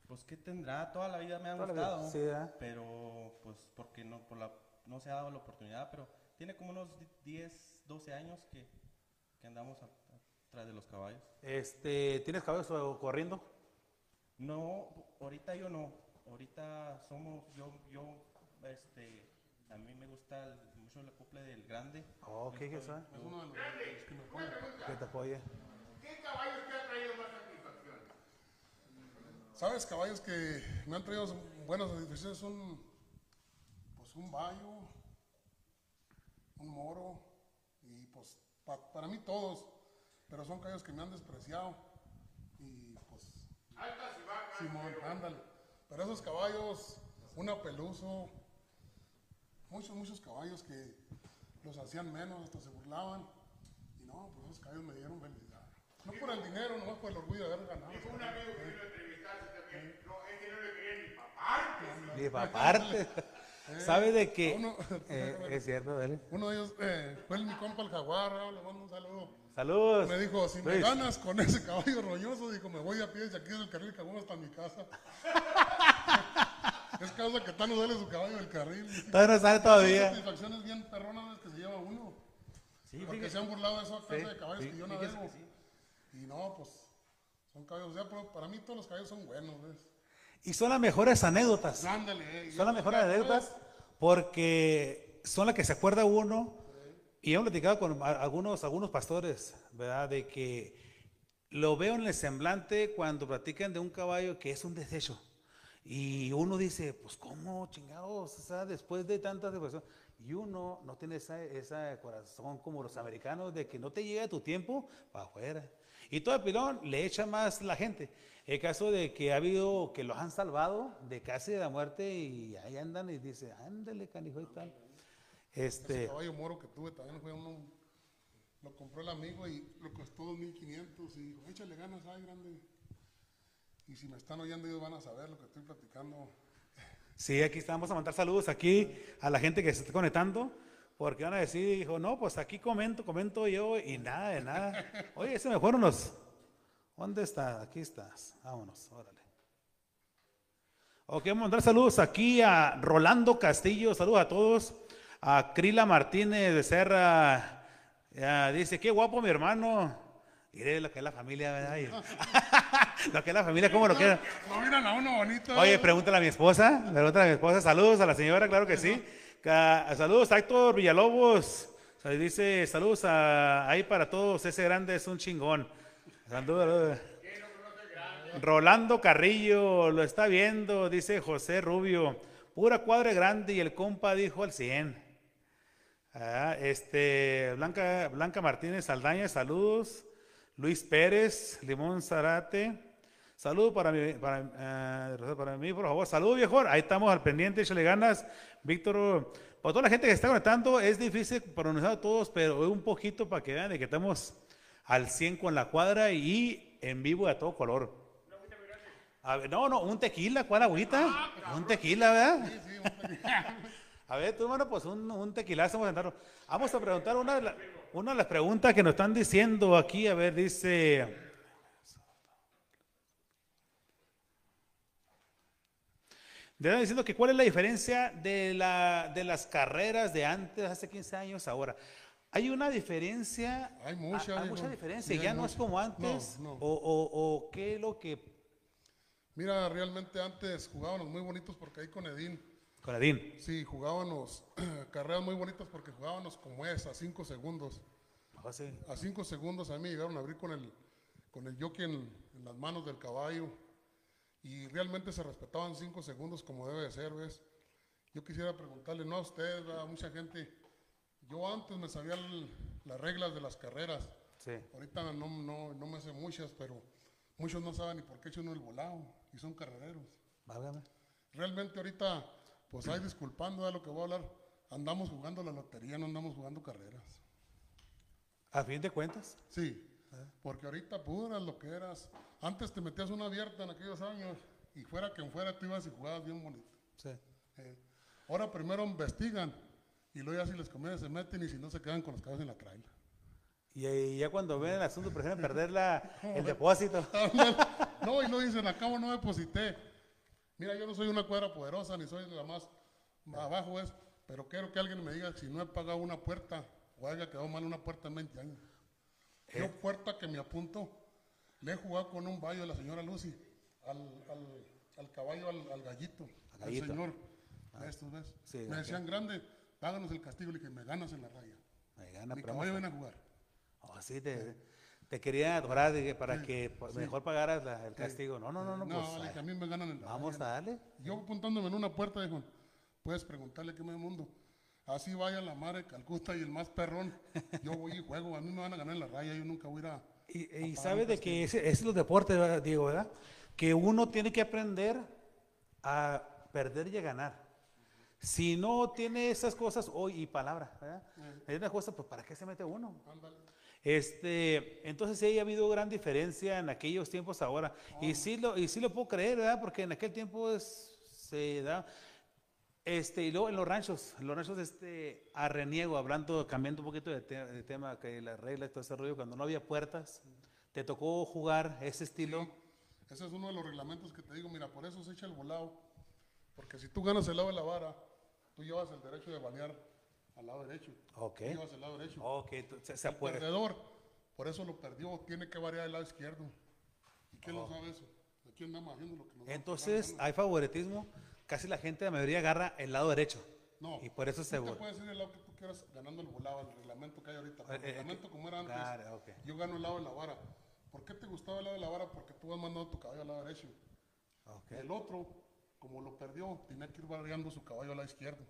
Pues que tendrá, toda la vida me han Toda la vida, gustado. sí, ¿verdad? pero pues porque no, por la, no se ha dado la oportunidad, pero tiene como unos 10, 12 años que, que andamos atrás de los caballos. Este, ¿Tienes caballos corriendo? No, ahorita yo no. Ahorita somos, yo, yo, este, a mí me gusta el- mucho el acople del grande. Oh, ¿qué es eso? Es uno de los, que me ponen. Que te apoye. ¿Qué caballos te han traído más satisfacción? ¿Sabes? Caballos que me han traído buenas satisfacciones. Un, pues un bayo, un moro y pues pa- para mí todos. Pero son caballos que me han despreciado. Y pues Altas y bajas. Simón, ándale. Pero esos caballos, una peluso, muchos, muchos caballos que los hacían menos, hasta se burlaban. Y no, pues esos caballos me dieron felicidad. No por el dinero, nomás por el orgullo de haber ganado. Dijo un amigo que vino a entrevistarse también. No, es que no le quería ni paparte. Ni para parte. ¿Sabe de que uno- eh, es cierto, dale. Uno de ellos eh, fue mi compa el jaguar, ah, le mando un saludo. Saludos. Me dijo, si me Luis. ganas con ese caballo roñoso, dijo, me voy a pie desde aquí del carril Caguama hasta mi casa. es causa que tan no sale su caballo del carril. Todavía no sale todavía. satisfacciones bien perronas que se lleva uno. Porque se han burlado de esa clase de caballos que yo navego. Y no, pues, son caballos, o sea, pero para mí todos los caballos son buenos, ¿ves? Y son las mejores anécdotas. Ándale, eh, Son las mejores anécdotas porque son las que se acuerda uno. Y hemos platicado con algunos, algunos pastores, ¿verdad? De que lo veo en el semblante cuando platican de un caballo que es un desecho. Y uno dice, pues, ¿cómo chingados? O sea, después de tantas depresiones. Y uno no tiene esa, esa corazón como los americanos de que no te llega tu tiempo para afuera. Y todo el pilón le echa más la gente. El caso de que ha habido que los han salvado de casi de la muerte y ahí andan y dice, ándale, canijo y tal. Ese Este, caballo moro que tuve también fue uno, lo compró el amigo y lo costó 2.500 y échale ganas, ay, grande. Y si me están oyendo ellos van a saber lo que estoy platicando. sí, aquí estamos a mandar saludos aquí a la gente que se está conectando. Porque van a decir, dijo, no, pues aquí comento, comento yo y nada de nada. Oye, se me fueron los... ¿Dónde está? Aquí estás. Vámonos, órale. Ok, vamos a mandar saludos aquí a Rolando Castillo, saludos a todos. A Crila Martínez de Serra, ya, dice, qué guapo mi hermano. Mire lo que es la familia, ¿verdad? Y- lo que es la familia, ¿cómo lo queda? No miran a uno bonito. Oye, pregúntale a mi esposa, pregúntale a mi esposa. Saludos a la señora, claro que sí. Saludos a Héctor Villalobos. Dice, saludos a- ahí para todos, ese grande es un chingón. Saludos. Rolando Carrillo, lo está viendo, dice José Rubio. Pura cuadra grande y el compa dijo al 100. Ah, este, Blanca, Blanca Martínez Saldaña, saludos. Luis Pérez, Limón Zarate. Saludos para mí, para, eh, para mí, por favor. Saludos, viejo. Ahí estamos al pendiente, échale ganas. Víctor, para toda la gente que está conectando, es difícil pronunciar a todos, pero un poquito para que vean de que estamos al 100 con la cuadra y en vivo a todo color. A ver, no, no, un tequila, ¿cuál agüita? un tequila, ¿verdad? A ver, tú, hermano, pues un, un tequilazo vamos a. Vamos a preguntar una de, la- una de las preguntas que nos están diciendo aquí. A ver, dice. Están diciendo que cuál es la diferencia de, la, de las carreras de antes, hace 15 años, ahora. Hay una diferencia. Hay mucha, Hay, hijo. mucha diferencia. Sí, hay ya no es como antes. No, no. O, o- o qué es lo que. Mira, realmente antes jugábamos muy bonitos porque ahí con Edín, Coradín. sí, jugábamos carreras muy bonitas porque jugábamos como es, a 5 segundos. Sí. A 5 segundos a mí llegaron a abrir con el, con el jockey en, en las manos del caballo y realmente se respetaban 5 segundos como debe de ser, ¿ves? Yo quisiera preguntarle, no a usted, a mucha gente, yo antes me sabía el- las reglas de las carreras, Sí. ahorita no, no, no me sé muchas, pero muchos no saben ni por qué echa uno el volado y son carrereros. Válgame. Realmente ahorita, pues hay disculpando de lo que voy a hablar, andamos jugando la lotería, no andamos jugando carreras. A fin de cuentas. Sí, porque ahorita puras lo que eras. Antes te metías una abierta en aquellos años y fuera quien fuera tú ibas y jugabas bien bonito. Sí. Eh, ahora primero investigan y luego ya si les conviene se meten y si no se quedan con los cabezas en la traila. Y, ahí ya cuando ven el asunto prefieren perder la, el depósito. no, y no dicen, acabo no deposité. Mira, yo no soy una cuadra poderosa ni soy la más abajo es, pero quiero que alguien me diga si no he pagado una puerta o haya quedado mal una puerta en 20 años. Yo puerta que me apunto, le he jugado con un baño de la señora Lucy, al, al, al caballo, al, al gallito, Al señor. Estos, ¿ves? Sí, me decían, grande, páganos el castigo. Le dije, me ganas en la raya. Me gana, Mi caballo viene a jugar. a- oh, te, te quería adorar dije, para que pues, mejor pagaras la- el castigo. No, no, no, no, No, pues, le dije, ay, a mí me ganan en la vamos a darle. Yo apuntándome en una puerta, dijo, puedes preguntarle qué me mundo. Así vaya la madre Calcuta y el más perrón. Yo voy y juego, a mí me van a ganar en la raya, yo nunca voy a ir a... Y, a y pagar sabe un de que ese es los deportes, ¿verdad, Diego, ¿verdad? Que uno tiene que aprender a perder y a ganar. Si no tiene esas cosas, hoy y palabra, ¿verdad? Hay una cosa, pues ¿para qué se mete uno? Ándale. Este, entonces sí ha habido gran diferencia en aquellos tiempos ahora. Y sí lo, y sí lo puedo creer, ¿verdad? Porque en aquel tiempo es- se da. Este, y luego en los ranchos, en los ranchos este, a reniego, hablando, cambiando un poquito de, te- de tema, que las reglas y todo ese rollo, cuando no había puertas, ¿te tocó jugar ese estilo? Ese es uno de los reglamentos que te digo, mira, por eso se echa el volado. Porque si tú ganas el lado de la vara, tú llevas el derecho de balear al lado derecho. Ok. El lado derecho. Ok, tú- se, el puede. perdedor, por eso lo perdió, tiene que variar el lado izquierdo. ¿Y quién lo sabe eso? Aquí andamos haciendo lo que nos Entonces, hay favoritismo, casi la gente, la mayoría agarra el lado derecho. no, Y por eso se... vol- puedes ir el lado que tú quieras ganando el volado, el reglamento que hay ahorita. pero Eh, El eh, reglamento como era antes, claro, ok. yo gano el lado de la vara. ¿Por qué te gustaba el lado de la vara? Porque tú vas mandando tu caballo al lado derecho. Ok. El otro, como lo perdió, tenía que ir variando su caballo al lado izquierdo.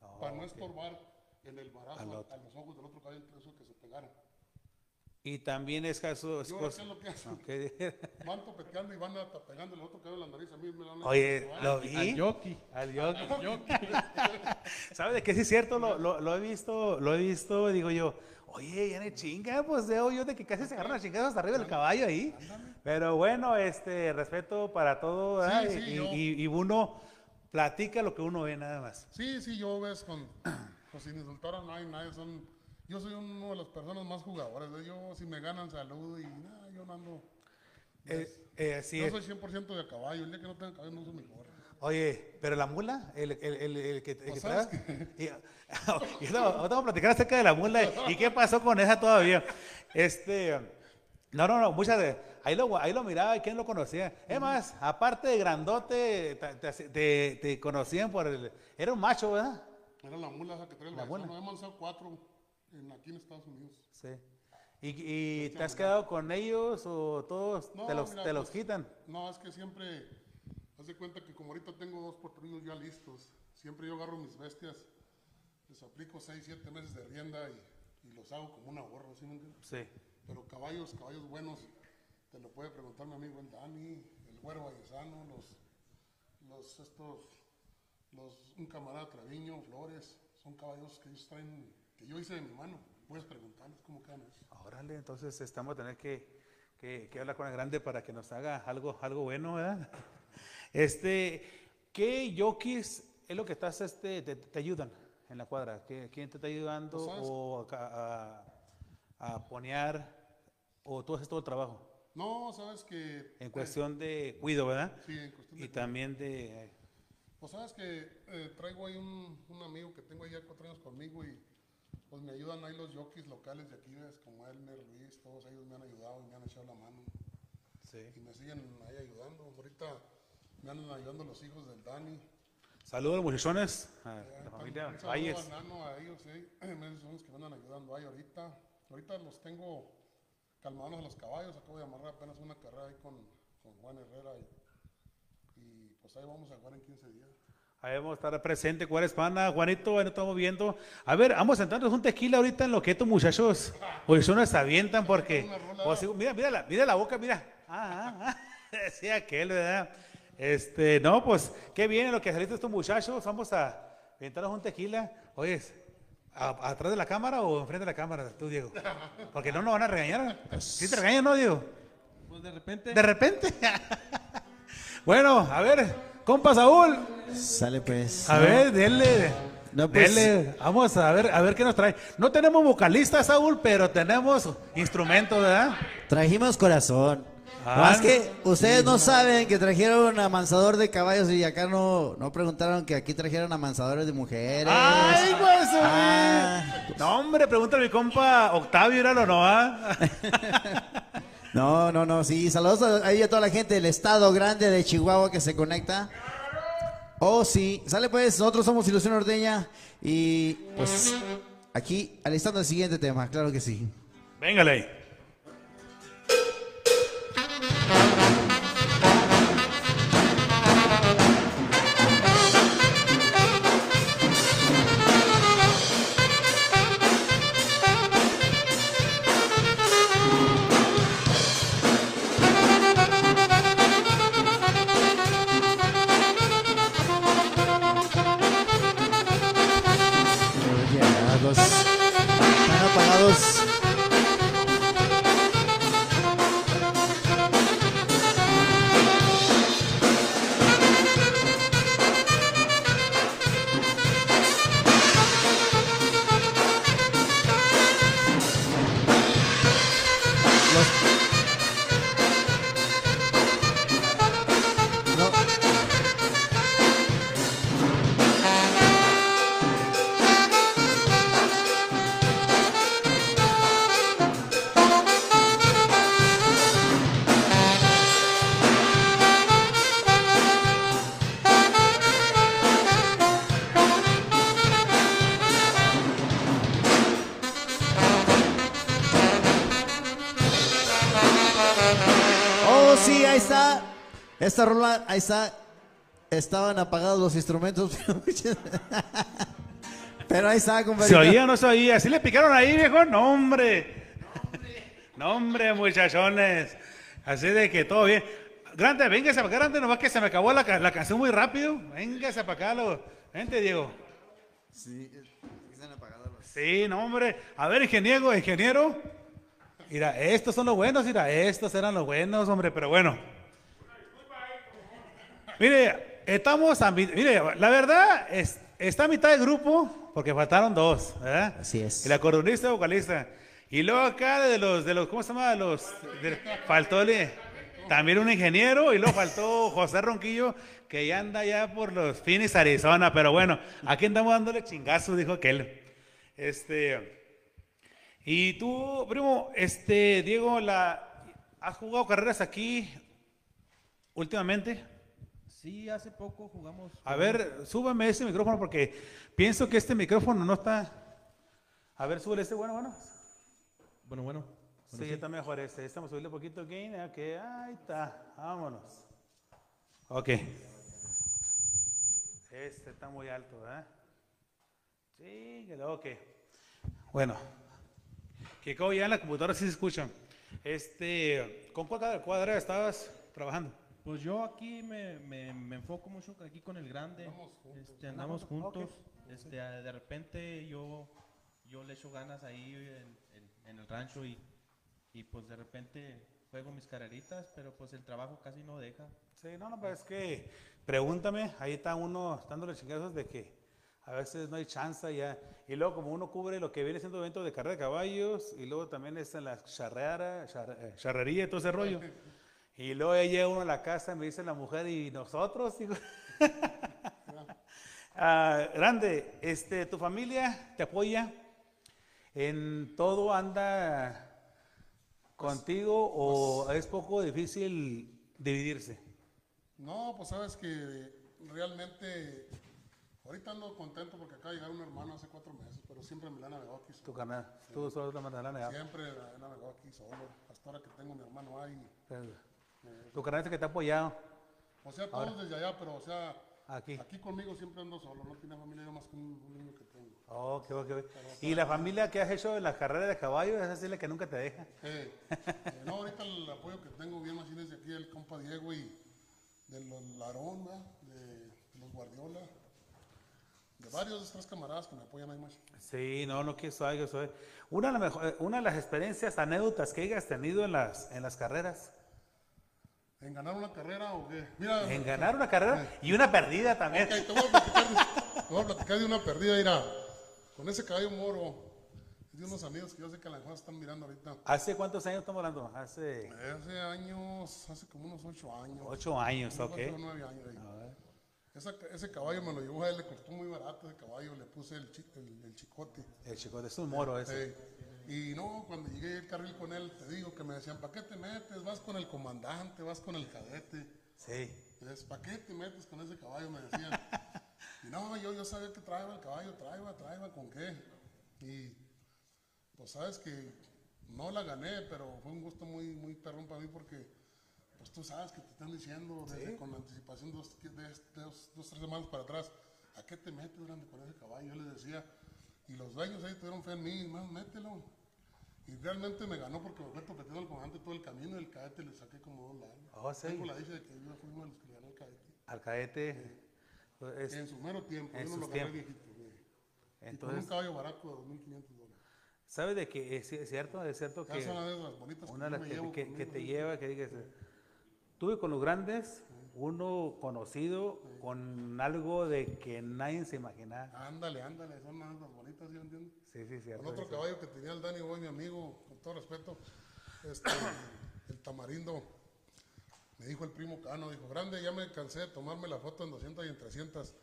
Oh, para no ok. estorbar en el barazo a, los ojos del otro caballo, entre eso que se pegaran. Y también es caso... es Yo, cosa- ¿qué es lo que hacen? Ok. Van topeteando y van hasta pegando el otro caballo en la nariz. A mí me dan Oye, lo vi. Al jockey. Al yogi. ¿Sabes de qué sí es cierto? Lo, lo- lo he visto, lo he visto, digo yo, oye, ya no chinga, pues veo yo de que casi se agarran las chingadas hasta arriba del caballo ahí. Pero bueno, este, respeto para todo, Sí, sí, y, yo- y- y uno platica lo que uno ve nada más. Sí, sí, yo ves con. Pues sin insultar a nadie, nadie son. Yo soy uno de las personas más jugadoras. ¿eh? Yo, si me ganan salud y nada, yo no ando. Eh, eh, así yo es. soy 100% de caballo. El día que no tenga caballo no uso mi gorra. Oye, pero la mula, el, el, el, el que, el que Pues, trae. ¿sabes Y, y no, ahorita vamos a platicar acerca de la mula y qué pasó con esa todavía. Este, no, no, no, muchas de, ahí lo, ahí lo miraba y quién lo conocía. Es más, aparte de grandote, te, te- te- te conocían por el, era un macho, ¿verdad? Era la mula esa que trae el La mula. Hemos lanzado cuatro en, aquí en Estados Unidos. Sí. ¿Y, y te has quedado con ellos o todos No, te los, mira, te los pues, quitan? No, es que siempre, haz de cuenta que como ahorita tengo dos porterillos ya listos, siempre yo agarro mis bestias, les aplico 6, 7 meses de rienda y, y los hago como una gorra, ¿sí me entiendes? Sí. Pero caballos, caballos buenos, te lo puede preguntar mi amigo el Dani, el Güero Vallesano, los, los, estos, los, un camarada Treviño, Flores, son caballos que ellos traen, que yo hice de mi mano. Puedes preguntarles cómo quedan eso. Órale, entonces estamos a tener que, que- que hablar con el grande para que nos haga algo, algo bueno, ¿verdad? Este, ¿qué jockeys es lo que estás, este, te, te ayudan en la cuadra? ¿Qué- ¿Quién te está ayudando o a, a, a ponear o tú haces todo el trabajo? No, sabes que... En cuestión de cuido, ¿verdad? Sí, en cuestión de Y también de... Pues sabes que eh, traigo ahí un, un amigo que tengo ahí ya cuatro años conmigo y pues me ayudan ahí los jockeys locales de aquí, ves, como Elmer, Luis, todos ellos me han ayudado y me han echado la mano Sí. y me siguen ahí ayudando. Ahorita me andan ayudando los hijos del Dani. Saludos muchachones, a Eh, la un familia saludo Valles. a Nano, a ellos, sí, esos son los que me andan ayudando ahí ahorita. Ahorita los tengo calmados a los caballos, acabo de amarrar apenas una carrera ahí con, con Juan Herrera y, pues ahí vamos a jugar en 15 días. Ahí vamos a estar presente, Juan Hispana, Juanito, ahí nos estamos viendo. A ver, vamos a sentarnos un tequila ahorita en lo que estos muchachos, muchachones se avientan porque, pues, sí, mira, mira la, mira la boca, mira. Ah, ah, ah. Decía aquel, ¿verdad? Este, no, pues, qué bien lo que saliste estos muchachos, vamos a aventarnos un tequila. Oye, ¿a- ¿atrás de la cámara o enfrente de la cámara, tú, Diego? Porque no nos van a regañar. ¿Sí te regañan, no, Diego? Pues de repente. De repente. bueno, a ver, compa Saúl, Sale pues. a ¿no? ver, denle. No, pues- denle. Vamos a ver, a ver qué nos trae. No tenemos vocalista, Saúl, pero tenemos instrumentos, ¿verdad? Trajimos corazón. Ah, Más que ustedes no saben que trajeron amansador de caballos y acá no, no preguntaron que aquí trajeron amansadores de mujeres. ¡Ay, güey! Ah. No, hombre, pregúntale a mi compa Octavio, éralo, ¿no? ah? No, no, no, sí. Saludos a, ahí a toda la gente del estado grande de Chihuahua que se conecta. Oh, sí. Sale pues, nosotros somos Ilusión Ordeña y pues aquí alistando el siguiente tema, claro que sí. Véngale Esta rola, ahí está. Estaban apagados los instrumentos. Pero ahí está, ¿Se compadre. oía o no se oía? ¿Sí le picaron ahí, viejo? No, hombre. No, hombre, muchachones. Así de que todo bien. Grande, véngase para acá, grande, nomás que se me acabó la, la canción muy rápido. Véngase para acá, lo... Vente, Diego. Sí, están apagados los- Sí, no, hombre. A ver, ingeniero, ingeniero. Mira, estos son los buenos, mira, estos eran los buenos, hombre, pero bueno. Mire, estamos a mi- mire, la verdad es, está a mitad de grupo porque faltaron dos, ¿verdad? Así es. El acordeonista y vocalista. Y luego acá de los, de los, ¿cómo se llama? Los, de- faltó el- también un ingeniero y luego faltó José Ronquillo que ya anda ya por los Phoenix, Arizona, pero bueno, aquí andamos dándole chingazos, dijo aquel. Este, y tú, primo, este, Diego, la, ¿has jugado carreras aquí últimamente? Sí, hace poco jugamos. A ver, súbeme ese micrófono porque pienso que este micrófono no está. A ver, súbele este, bueno, bueno. Bueno, bueno. Sí, está mejor este. Estamos subiendo un poquito gain. Ok, ahí está. Vámonos. Ok. Este está muy alto, ¿verdad? Sí, que lo- ok. Bueno. Que como ya en la computadora sí se escucha. Este, ¿con cuál cuadra estabas trabajando? Pues yo aquí me, me, me enfoco mucho aquí con el grande. Este, andamos juntos. Este, de repente yo, yo le echo ganas ahí en, en- en el rancho y, y pues de repente juego mis carreritas, pero pues el trabajo casi no deja. Sí, no, no, pero es que pregúntame, ahí está uno dándole chingazos de que a veces no hay chance ya. Y luego como uno cubre lo que viene siendo eventos de carrera de caballos y luego también está en la charreara, char- eh, charrería y todo ese rollo. Y luego ya llega uno a la casa, me dice la mujer, ¿y nosotros? Ah, grande, este, ¿tu familia te apoya? ¿En todo anda contigo o es poco difícil dividirse? No, pues sabes que realmente ahorita ando contento porque acaba de llegar un hermano hace cuatro meses, pero siempre me la he navegado aquí Tu solo. canal, tú sos la ya. Siempre la he navegado aquí solo. Hasta ahora que tengo mi hermano ahí. Tu canal es que te ha apoyado O sea, todos desde allá, pero o sea, aquí. aquí conmigo siempre ando solo. No tiene familia yo más que un, un niño que tengo. Ok. ¿Y la familia que has hecho en la carrera de caballo es así la que nunca te deja? Eh, eh, no, ahorita el apoyo que tengo bien más desde aquí el compa Diego y de los Larón, de, los Guardiola, de varios de estos camaradas que me apoyan ahí más. Sí, no, no que soy. Una de, las mejor- una de las experiencias, anécdotas que hayas tenido en las, en las carreras. ¿En ganar una carrera o qué? Mira, En ganar una carrera y una perdida también. ok, te voy a platicar de, te voy a platicar de una perdida, mira, con ese caballo moro, de unos amigos que yo sé que a la mejor están mirando ahorita. ¿Hace cuántos años estamos hablando? Hace Hace años, hace como unos ocho años. ocho años, unos ok. ocho nueve años ahí. Esa- ese caballo me lo llevó a él, le costó muy barato ese caballo, le puse el, el- el chicote. El chico es un moro ese. Eh, y no, cuando llegué al carril con él, te digo que me decían, ¿para qué te metes? Vas con el comandante, vas con el cadete. Sí. ¿Para qué te metes con ese caballo? Me decían. y no, yo, yo sabía que traía el caballo, traía, traía, ¿con qué? Y pues sabes que no la gané, pero fue un gusto muy, muy perrón para mí porque pues tú sabes que te están diciendo desde con anticipación dos, de- de- dos, dos, tres semanas para atrás, ¿a qué te metes grande con ese caballo? Yo les decía, y los dueños ahí tuvieron fe en mí, más mételo. Y realmente me ganó porque me fue toqueteando el comandante todo el camino y el cadete le saqué como dos lados. Oh, sí. Tengo la dicha de que yo fui uno de los que le ganó el cadete. Al cadete. pues, En su mero tiempo, en yo no lo tiempos. viejito. güey. y con Entonces, un caballo barato de 2.500 dólares. ¿sabes de que es, es cierto? Es cierto Ya que una de esas bonitas una las que, que- que conmigo, te lleva, que digas, tuve con los grandes, uno conocido con algo de que nadie se imaginaba. Ándale, ándale, son las bonitas, ¿sí entiendes? Sí, sí, cierto. Con otro sí. caballo que tenía el Dani Boy, mi amigo, con todo respeto, este, el tamarindo, me dijo el primo Cano, dijo, grande, ya me cansé de tomarme la foto en 200 y en 300,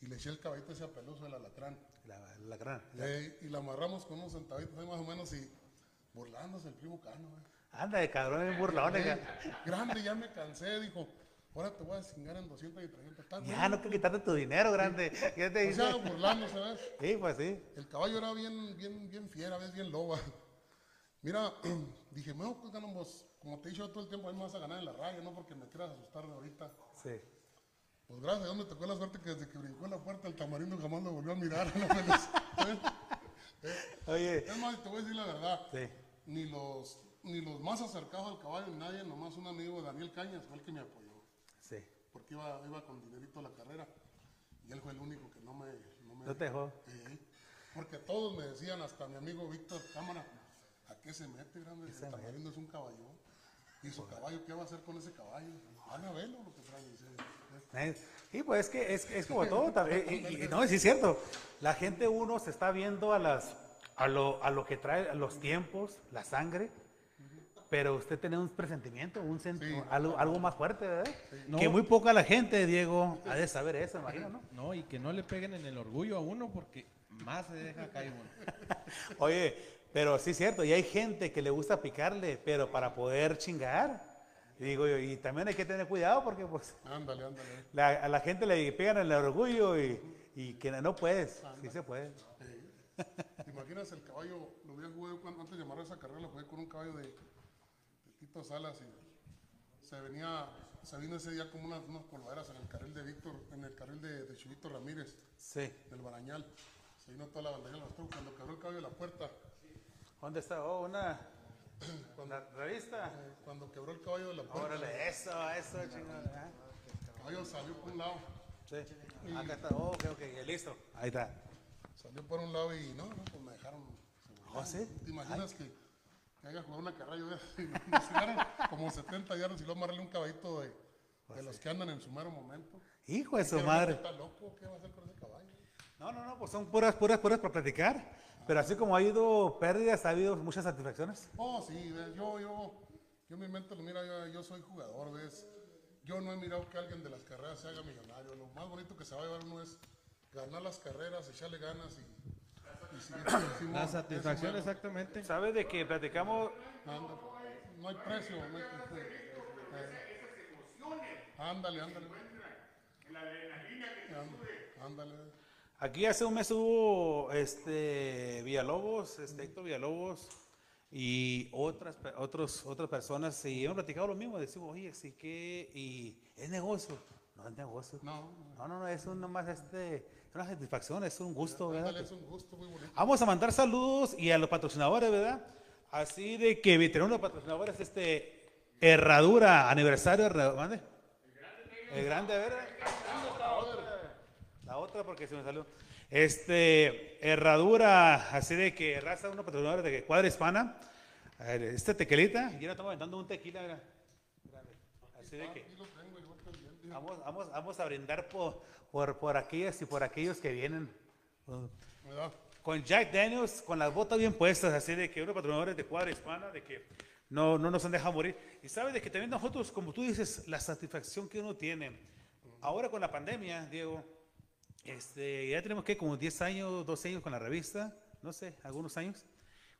y le eché el caballito ese a peluso del alatrán, La, la gran. Eh, y la amarramos con unos centavitos ahí más o menos, y burlándose el primo Cano, güey. Anda de cabrón en burlón. Eh, grande, ya me cansé, dijo, ahora te voy a cingar en 200 y 300. ¿Estás Ya no quiero quitarte tu dinero, grande. ¿Qué te O dice? sea, burlándose, ¿sabes? Sí, pues sí. El caballo era bien, bien, bien fiera, ¿ves? Bien loba. Mira, dije, bueno, pues ganamos, como te he dicho todo el tiempo, a mí me vas a ganar en la radio, no porque me quieras asustar de ahorita. Sí. Pues gracias a Dios me tocó la suerte que desde que brincó en la puerta el tamarindo jamás lo volvió a mirar. ¿no? Pues, ¿eh? Oye, Es más, te voy a decir la verdad. sí. Ni los, ni los más acercados al caballo, ni nadie, nomás un amigo, Daniel Cañas, fue el que me apoyó. Porque iba, iba con dinerito a la carrera. Y él fue el único que no me... No, me, No te dejó. Sí. porque todos me decían, hasta mi amigo Víctor Cámara, ¿a qué se mete, grande? El tamarindo es un caballo. ¿Y su caballo qué va a hacer con ese caballo? Van a verlo lo que trae. dice. Eh, pues es que es, es como todo. también, y- y- y no, sí es cierto. La gente uno se está viendo a las a lo, a lo que trae a los tiempos, la sangre, pero usted tiene un presentimiento, un Sí. algo, algo más fuerte, ¿verdad? No. Que muy poca la gente, Diego, ha de saber eso, imagino, ¿no? No, y que no le peguen en el orgullo a uno porque más se deja caer uno. Oye, pero sí es cierto, y hay gente que le gusta picarle, pero para poder chingar. Digo yo, y también hay que tener cuidado porque pues Ándale, ándale. la- a la gente le pegan el orgullo y, y que no puedes, sí se puede. ¿Te imaginas el caballo? Lo había jugado cuando, antes de llamar a esa carrera, lo jugué con un caballo de Tito Salas y se venía, se vino ese día como unas, unas polvaderas en el carril de Víctor, en el carril de, de Chivito Ramírez, Sí. del Barañal. Se vino toda la bandera trucos, cuando quebró el caballo de la puerta, ¿Dónde está? Oh, una, cuando, una revista. eh, cuando quebró el caballo de la puerta, Órale, eso, eso, chingón. ah. el caballo salió por un lado, Sí. Acá está, oh, ok, ok, listo. Ahí está. salió por un lado y no, no, pues me dejaron. ¿Oh, sí? ¿Te imaginas que, que haya jugado una carrera? Yo nos tiraron como 70 yardas y luego amarrarle un caballito de, de los que andan en su mero momento. Hijo de su ¿Qué, madre. ¿Está loco? ¿Qué va a hacer con ese caballo? No, no, no, pues son puras, puras, puras para platicar. Pero así como ha habido pérdidas, ha habido muchas satisfacciones. Oh, sí, yo, yo, yo mi mente lo mira, yo, yo soy jugador, ¿ves? Yo no he mirado que alguien de las carreras se haga millonario. Lo más bonito que se va a llevar uno es ganar las carreras, echarle ganas y, La satisfacción exactamente. ¿Sabes de que platicamos? Anda, no hay precio. No hay, eh, ándale, ándale. Ándale, ándale. Aquí hace un mes hubo este Villalobos, este Héctor Villalobos y otras otros, otras personas y hemos platicado lo mismo, decimos, oye, sí que y es negocio, no es negocio. No, No, no, no, es un nomás este, es una satisfacción, es un gusto, ¿verdad? ándale, es un gusto muy bonito. Vamos a mandar saludos y a los patrocinadores, ¿verdad? Así de que tenemos los patrocinadores, este, Herradura, aniversario, ¿mande? El grande, ¿verdad? La otra porque se me salió. Este, Herradura, así de que raza, unos patrocinadores de cuadra hispana. A ver, Este tequilita, y ahora estamos aventando un tequila, ¿verdad? Así de que igual que vamos, vamos, vamos a brindar por, por, por aquellas y por aquellos que vienen. Con Jack Daniels, con las botas bien puestas, así de que unos patrocinadores de cuadra hispana, de que no, no nos han dejado morir. Y sabes de que también nosotros, como tú dices, la satisfacción que uno tiene. Ahora con la pandemia, Diego, este, ya tenemos que como 10 años, 12 años con la revista, no sé, algunos años.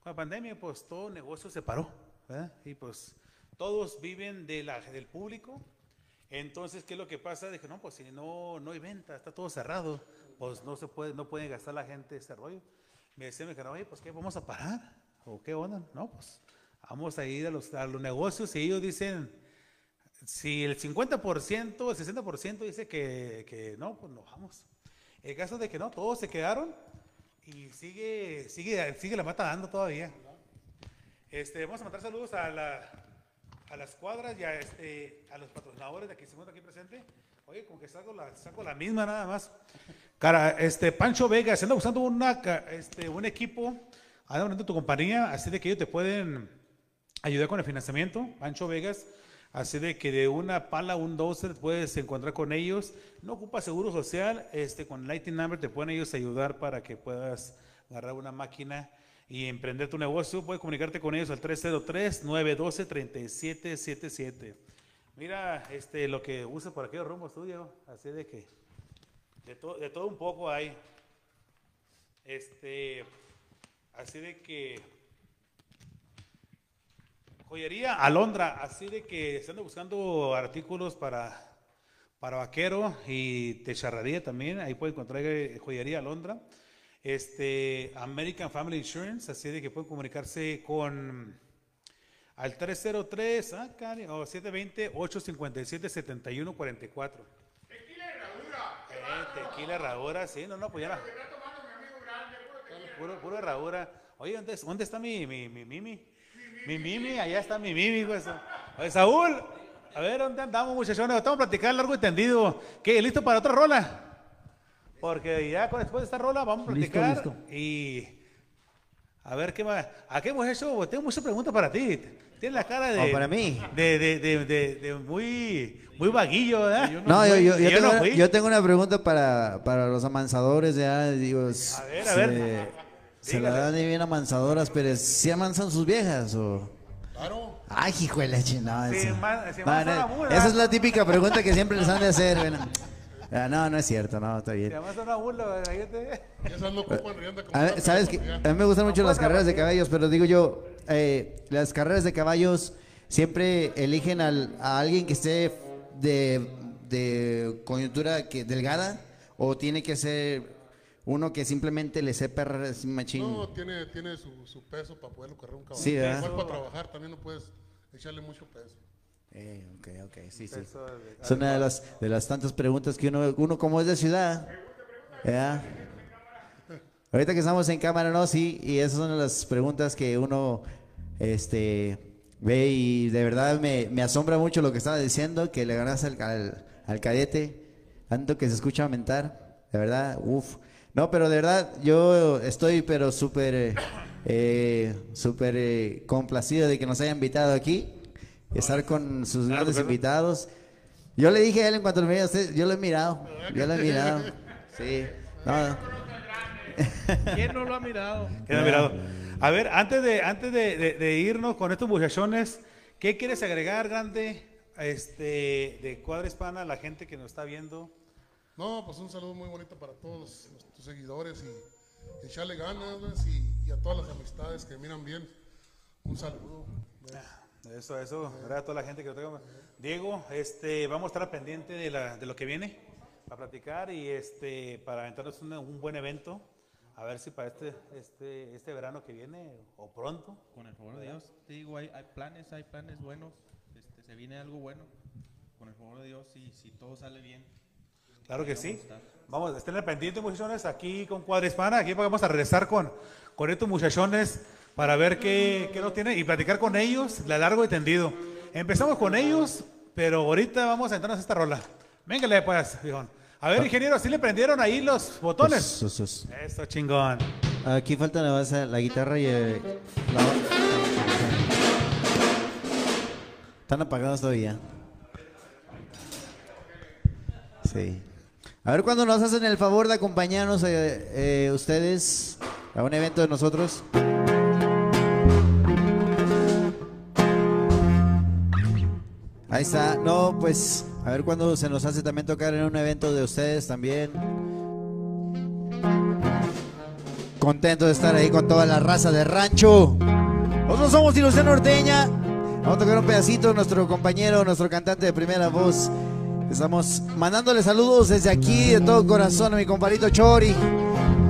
Con la pandemia, pues todo negocio se paró, ¿verdad? Y pues todos viven de la, del público. Entonces, ¿qué es lo que pasa? Dije, no, pues si no, no hay venta, está todo cerrado, pues no se puede, no puede gastar la gente ese rollo. Me decía mi canal, oye, pues ¿qué, vamos a parar? ¿O qué onda? No, pues vamos a ir a los, a los negocios y ellos dicen, si el 50%, el 60% dice que, que no, pues no vamos. El caso de que no, todos se quedaron y sigue, sigue, sigue la mata dando todavía. Este, vamos a mandar saludos a, la, a las cuadras y a, este, a los patrocinadores de aquí, se encuentra aquí presente. Oye, como que saco la, saco la misma nada más. Cara, este, Pancho Vega, se anda buscando una, este, un equipo, anda buscando tu compañía, así de que ellos te pueden ayudar con el financiamiento. Pancho Vegas, así de que de una pala, un dozer, puedes encontrar con ellos. No ocupa seguro social, este, con Lightning Number te pueden ellos ayudar para que puedas agarrar una máquina y emprender tu negocio. Puedes comunicarte con ellos al 303-912-3777. Mira este, lo que usa por aquellos rumbos tuyo, así de que de, to- de todo un poco hay. Este, así de que Joyería Alondra, así de que anda buscando artículos para, para vaquero y techarrería también. Ahí puede encontrar eh, Joyería Alondra. Este, American Family Insurance, así de que pueden comunicarse con al 303 ah, cari- o 720 857 7144. Tequila herradura. Eh, tequila herradura, sí, no, no, pues ya la- puro. Puro, herradura. Oye, ¿dónde, dónde está mi, mi, mi Mimi? Mi Mimi, allá está mi Mimi, pues. Oye, Saúl, a ver, ¿dónde andamos, muchachones? Estamos a platicar largo y tendido. ¿Qué? ¿Listo para otra rola? Porque ya después de esta rola vamos a Listo, platicar listo. y a ver qué más. ¿A qué muchacho? Tengo muchas preguntas para ti. Tienes la cara de. ¿O para mí? De, de, de, de, de muy, muy vaguillo, ¿verdad? No, yo, yo, Y yo yo no tengo, yo tengo una pregunta para, para los amansadores, ya, digo, A ver, a se, ver. se la dan bien amansadoras, pero ¿sí amansan sus viejas o...? Claro. Ay, hijo de la chingada. Man- No, man, no, suena burla. esa es la típica pregunta que siempre les han de hacer. bueno. Ah, No, no es cierto, no, está bien. Te llamas una burla. Esas no ocupan rienda como A ver, una sabes que pelota, a mí me gustan mucho las carreras de caballos, pero digo yo, eh, las carreras de caballos siempre eligen al- a alguien que esté de, de coyuntura que delgada o tiene que ser uno que simplemente le sepa machín. No, tiene, tiene su, su peso para poderlo correr un caballo. Sí, ¿verdad? Igual para trabajar también no puedes echarle mucho peso. Eh, ok, ok, sí, sí. Es una de las, de las tantas preguntas que uno, uno como es de ciudad. ¿verdad? Ahorita que estamos en cámara, ¿no? Sí, y esas son las preguntas que uno este, ve y de verdad me, me asombra mucho lo que estaba diciendo, que le ganas al, al, al cadete, tanto que se escucha mentar, de verdad, uff. No, pero de verdad, yo estoy pero súper, eh, súper eh, complacido de que nos haya invitado aquí, estar con sus Claro, grandes claro. invitados. Yo le dije a él en cuanto lo usted, yo lo he mirado, yo lo he mirado, sí. No, ¿Quién no lo ha mirado? Queda mirado. A ver, antes de, antes de, de- de irnos con estos muchachones, ¿qué quieres agregar, grande, este, de Cuadra Hispana, a la gente que nos está viendo? No, pues un saludo muy bonito para todos los- tus seguidores y echarle ganas y, y a todas las amistades que miran bien. Un saludo. pues. Eso, eso, gracias a toda la gente que lo tenga. Diego, este, vamos a estar pendiente de, la, de lo que viene para platicar y este, para aventarnos un, un buen evento. A ver si para este, este, este verano que viene o pronto. Con el favor de Dios, te digo, hay, hay planes, hay planes buenos. Este, se viene algo bueno. Con el favor de Dios, si, si todo sale bien. Claro que sí. vamos estén al pendiente, muchachones, aquí con Cuadra Hispana. Aquí vamos a regresar con, con estos muchachones para ver qué, qué nos tienen y platicar con ellos, la largo y tendido. Empezamos con ellos, pero ahorita vamos a entrarnos a esta rola. Véngale, pues, viejón. A ver, ingeniero, ¿sí le prendieron ahí los botones? Sus- sus- sus. Eso, chingón. Aquí falta nada más la guitarra y eh, la... Están apagados todavía. Sí. A ver cuándo nos hacen el favor de acompañarnos eh, eh, ustedes a un evento de nosotros. Ahí está. No, pues a ver cuándo se nos hace también tocar en un evento de ustedes también. Contento de estar ahí con toda la raza de rancho. Nosotros somos Ilusión Norteña. Vamos a tocar un pedacito, nuestro compañero, nuestro cantante de primera voz. Estamos mandándole saludos desde aquí de todo corazón a mi compadrito Chori.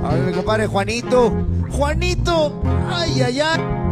A mi compadre Juanito. Juanito. Ay, ay, ay.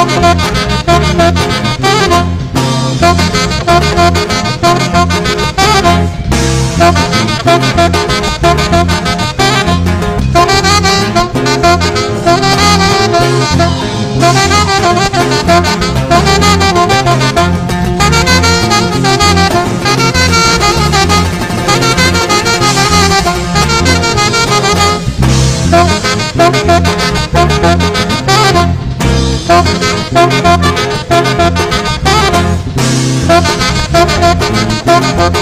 Thank you. Ilusión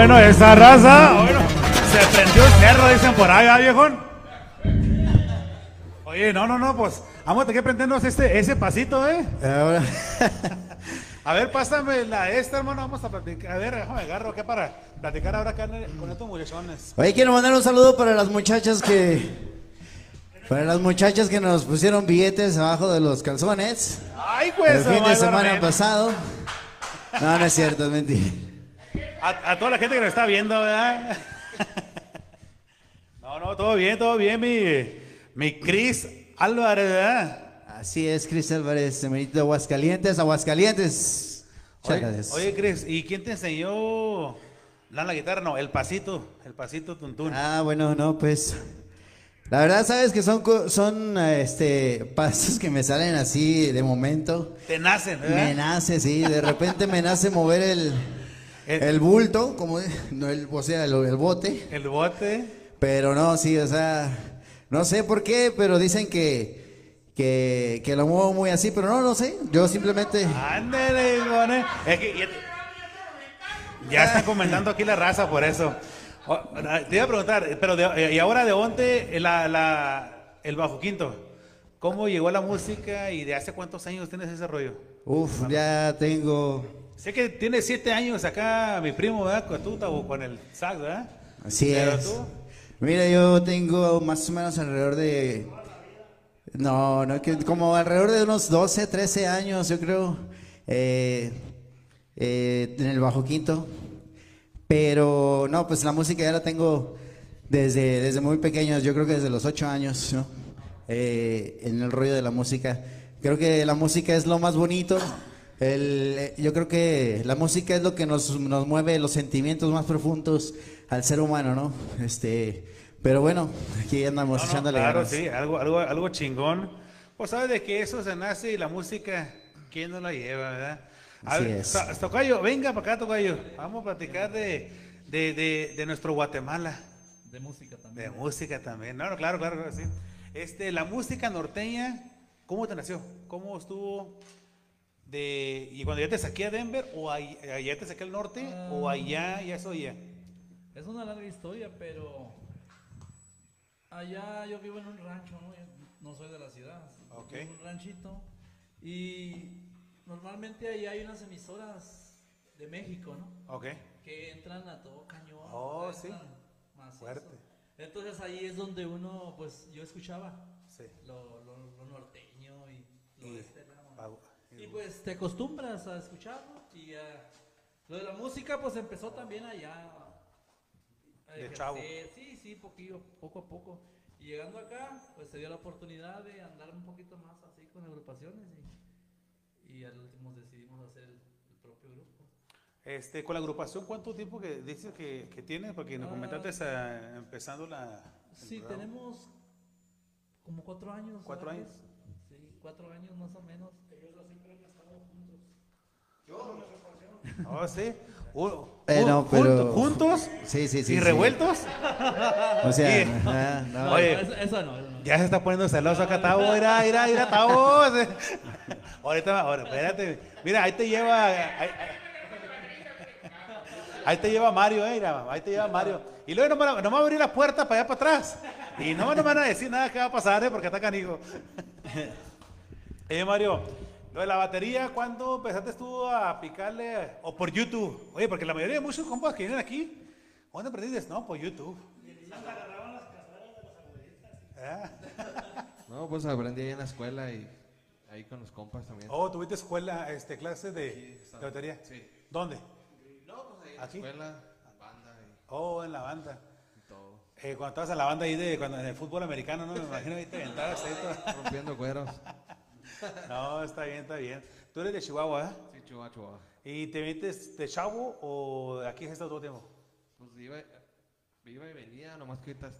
Bueno, esa raza. Bueno, se prendió el cerro, dicen por ahí, ¿ah, viejón? Oye, no, no, no, pues vamos a tener que prendernos este, ese pasito, ¿eh? Ahora, A ver, pásame la esta, hermano, vamos a platicar. A ver, déjame agarro acá para platicar ahora acá con estos muchachones. Oye, quiero mandar un saludo para las muchachas que. Para las muchachas que nos pusieron billetes abajo de los calzones. Ay, pues. el fin de semana pasado. No, no es cierto, es mentira. A, a toda la gente que nos está viendo, ¿verdad? No, no, todo bien, todo bien, mi, mi Cris Álvarez, ¿verdad? Así es, Cris Álvarez, emerito de Aguascalientes, Aguascalientes. Oye, oye, Cris, ¿y quién te enseñó la, la guitarra? No, el pasito, el pasito tuntún. Ah, bueno, no, pues. La verdad, sabes que son, son este, pasos que me salen así de momento. Te nacen, ¿verdad? Me nace, sí, de repente me nace mover el, El- el bulto, como, no el, o sea, el, el bote. El bote. Pero no, sí, o sea, no sé por qué, pero dicen que, que, que lo muevo muy así, pero no, no sé. Yo simplemente. Ándale. Es que ya, ya están comentando aquí la raza por eso. O- te iba a preguntar, pero de- y ahora de dónde la, la, el bajo quinto, ¿cómo llegó la música y de hace cuántos años tienes ese rollo? Uf, ya tengo. Sé que tienes siete años acá, mi primo, ¿verdad? Con Tabo, con el sax, ¿verdad? Así Pero es. tú, Mira, yo tengo más o menos alrededor de. No, no, que como alrededor de unos 12, 13 años, yo creo. eh, eh, en el bajo quinto. Pero no, pues la música ya la tengo desde, desde muy pequeño, yo creo que desde los 8 años, ¿no? Eh, en el rollo de la música. Creo que la música es lo más bonito. El, eh, yo creo que la música es lo que nos, nos mueve los sentimientos más profundos al ser humano, ¿no? Este, pero bueno, aquí andamos No, no, echándole claro, ganas. sí, algo, algo, algo chingón. Pues sabes de que eso se nace y la música, ¿quién no la lleva, verdad? A Así ver, es. To- Tocayo, venga para acá, Tocayo. Vamos a platicar de, de, de, de nuestro Guatemala. De música De también. música también. No, no, claro, claro, claro, sí. Este, la música norteña, ¿cómo te nació? ¿Cómo estuvo de y cuando ya te saqué a Denver o ahí- allá te saqué al norte o allá ya soy ya? Es una larga historia, pero allá yo vivo en un rancho, ¿no? Yo no soy de la ciudad. Ok. En un ranchito. Y normalmente ahí hay unas emisoras de México, ¿no? Ok. Que entran a todo cañón. Oh, sí. Fuerte. Entonces ahí es donde uno, pues yo escuchaba Sí. lo, lo- lo norteño y lo Y- de este ah, Y pues te acostumbras a escucharlo y ah, lo de la música pues empezó también allá. a De chavo. Sí, sí, poquillo, poco a poco. Y llegando acá, pues se dio la oportunidad de andar un poquito más así con agrupaciones y, y al último decidimos hacer el, el propio grupo. Este, con la agrupación, ¿cuánto tiempo que dices que, que tienes? Porque nos Ah. comentaste eh, empezando la... Sí, programa. tenemos como cuatro años. ¿Cuatro ¿sabes? años? Sí, cuatro años más o menos. Oh, sí. U- Eh, ju- no, junto- pero- ¿Juntos? Sí, sí, sí. ¿Y sí. revueltos? O sea, Sí. no. Oye, eso, eso no, eso no. Ya se está poniendo celoso acá, Tavo. Mira, mira, mira, Tavo. Ahorita, ahora, espérate. Mira, ahí te lleva. Ahí, ahí- ahí te lleva Mario, eh. Mira, ahí te lleva Mario. Y luego no me, no me va a abrir la puerta para allá para atrás. Y no, no me van a decir nada que va a pasar, eh, porque está canijo. Eh, Mario, lo de la batería, ¿cuándo empezaste tú a picarle? O por YouTube. Oye, porque la mayoría de muchos compas que vienen aquí, ¿dónde aprendiste? No, por YouTube. Ah. No, pues aprendí ahí en la escuela y ahí con los compas también. Oh, ¿tuviste escuela, este, clases de, de batería? Sí. ¿Dónde? No, pues ahí en ¿Aquí? la escuela, banda y Oh, en la banda. todo. Eh, cuando estabas en la banda ahí de, cuando, en el fútbol americano, ¿no? Me imagino ahí te aventabas ahí. Rompiendo cueros. No, está bien, está bien. Tú eres de Chihuahua, ¿eh? Sí, chihuahua, chihuahua. ¿Y te metes de chavo o aquí has estado todo el tiempo? Pues iba, iba y venía, nomás que ahorita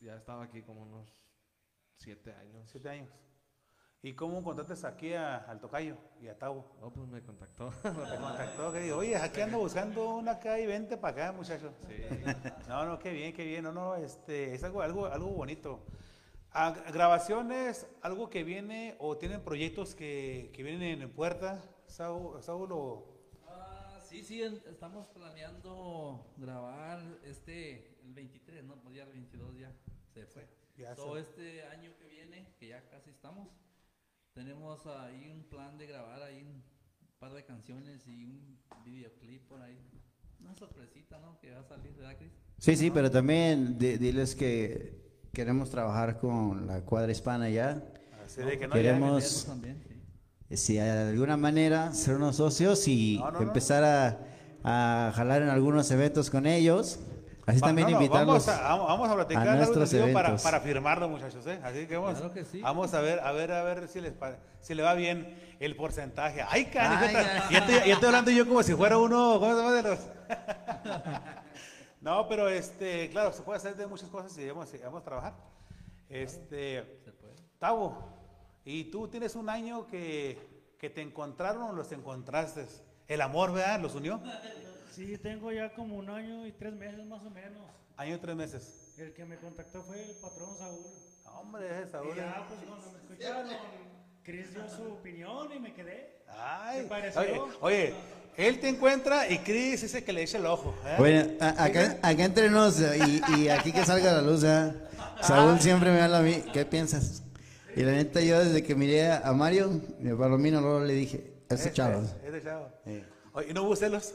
ya estaba aquí como unos siete años. Siete años. ¿Y cómo encontraste aquí a- al tocayo y a Tavo? Oh, pues me contactó. Te contactó, que dijo, oye, aquí ando buscando una acá y vente para acá, muchacho. No, no, qué bien, qué bien. No, no, este, es algo, algo, algo bonito. Ah, grabaciones, algo que viene o tienen proyectos que, que vienen en puerta, Saúl, Saúl o... Ah, sí, sí, en- estamos planeando grabar este, el 23, ¿no? Pues ya el 22 ya se fue. Ya Todo se- este año que viene, que ya casi estamos, tenemos ahí un plan de grabar ahí un par de canciones y un videoclip por ahí. Una sorpresita, ¿no? Que va a salir, ¿verdad, Cris? Sí, sí, pero también di- diles que queremos trabajar con la cuadra hispana ya. Así de que no, Queremos- también, sí. Si de alguna manera ser unos socios y No, no, no. empezar a, a jalar en algunos eventos con ellos. Así Va- también no, no, invitarlos. Vamos a, vamos- a platicar a nuestros contigo para, eventos. para firmarlo, muchachos, ¿eh? Así que vamos, Claro que sí. vamos a ver, a ver, a ver si, les, si le va bien el porcentaje. ¡Ay, ay. ya, estoy, ya estoy hablando yo como si fuera uno, ¿cómo se llama de los? no, pero este, claro, se puede hacer de muchas cosas y vamos, vamos a trabajar. Este, Se puede. Tavo, y tú tienes un año que, que te encontraron o los encontraste. El amor, ¿verdad? ¿Los unió? Sí, tengo ya como un año y tres meses más o menos. Año y tres meses. El que me contactó fue el patrón Saúl. Hombre, Saúl. Y ya, pues cuando me escucharon, Chris dio su opinión y me quedé. Ay, ¿Te pareció? oye, oye, él te encuentra y Chris es el que le echa el ojo. ¿eh? Bueno, a- acá, acá entre nos y, y aquí que salga la luz, ¿eh? Saúl siempre me habla a mí, ¿qué piensas? Y la neta, yo desde que miré a Mario, a Palomino, luego le dije, ese chavo. Ese chavo. Oye, ¿y no hubo celos?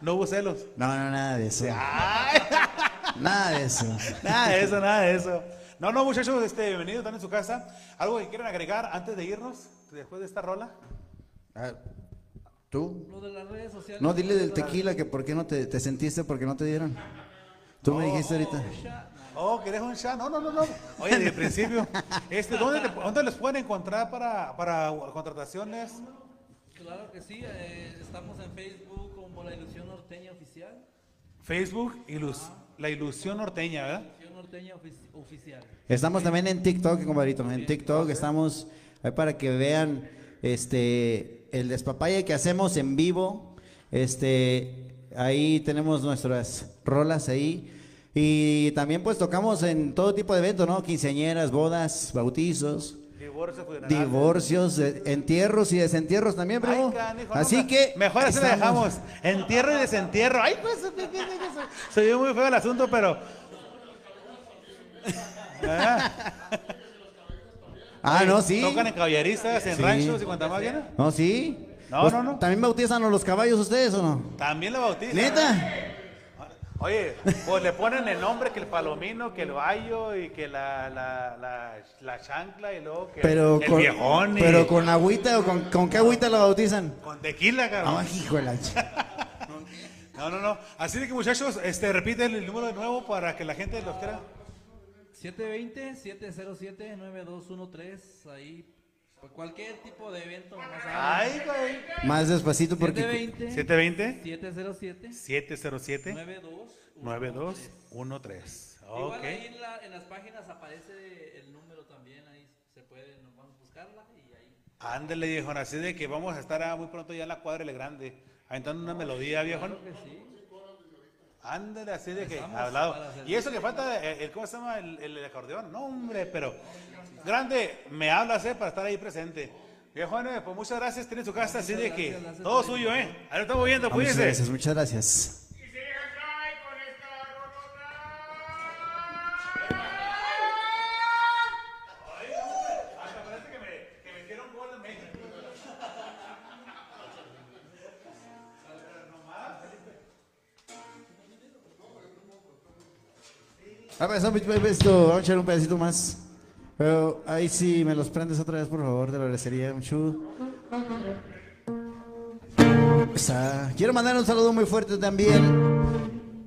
¿No hubo celos? No, no, nada de eso. Ay, Nada de eso. nada de eso, nada de eso. No, no, muchachos, este, bienvenidos, están en su casa. ¿Algo que quieren agregar antes de irnos, después de esta rola? Ah, ¿Tú? Lo de las redes sociales. No, dile del tequila que por qué no te, te sentiste, porque no te dieron. Tú me dijiste ahorita. Oh, ¿querés un chat? No, no, no, no. Oye, de principio, este, ¿dónde, te- ¿dónde les pueden encontrar para, para contrataciones? Claro que sí, eh, estamos en Facebook como La Ilusión Norteña Oficial. Facebook, ilus- La Ilusión Norteña, ¿verdad? Ilusión Norteña Ofici- Oficial. Estamos también en TikTok, compadrito. En TikTok estamos ahí para que vean este el despapalle que hacemos en vivo. Este ahí tenemos nuestras rolas ahí. Y también pues tocamos en todo tipo de eventos, ¿no? Quinceañeras, bodas, bautizos, Divorcio, funeral. divorcios, eh, entierros y desentierros también, Ay, primo. canijo, Así no, que Mejor así lo estamos- dejamos. Entierro y desentierro. Ay, pues. Se vio muy feo el asunto, pero. Ah, no, sí. Tocan en caballerizas, en Sí. ranchos y cuanta más viene. No, sí. No, Pues, no, no. ¿También bautizan a los caballos ustedes o no? También lo bautizan. ¿Neta? Oye, pues le ponen el nombre que el palomino, que el bayo y que la, la, la, la chancla y luego que Pero el con, viejón y pero con agüita o con, con qué agüita lo bautizan. con tequila, cabrón. Ay, hijo de la ch- No, no, no. Así de que muchachos, este, repiten el número de nuevo para que la gente los quiera. 720-707-9213, ahí, por cualquier tipo de evento. más Ay, güey. Más despacito porque... 720 720 707 707 92 9213. Igual Ok. ahí en, la- en las páginas aparece el número también, ahí se puede, nos vamos a buscarla y ahí. Ándale, viejo, así de que vamos a estar ah, muy pronto ya en la cuadra Le Grande, aventando una melodía, viejo. Claro que sí. Ándale, así de que hablado. Y eso que falta, el, el- ¿cómo se llama? El, el acordeón. No, hombre, pero grande, me hablas, eh, para estar ahí presente. Viejo, pues muchas gracias, tiene su casa, así de que todo suyo, eh. Ahí lo estamos viendo, Muchas cuídense. gracias, muchas gracias. A ver, esto, vamos a echar un pedacito más. Pero ahí sí me los prendes otra vez, por favor, te lo agradecería mucho. Quiero mandar un saludo muy fuerte también,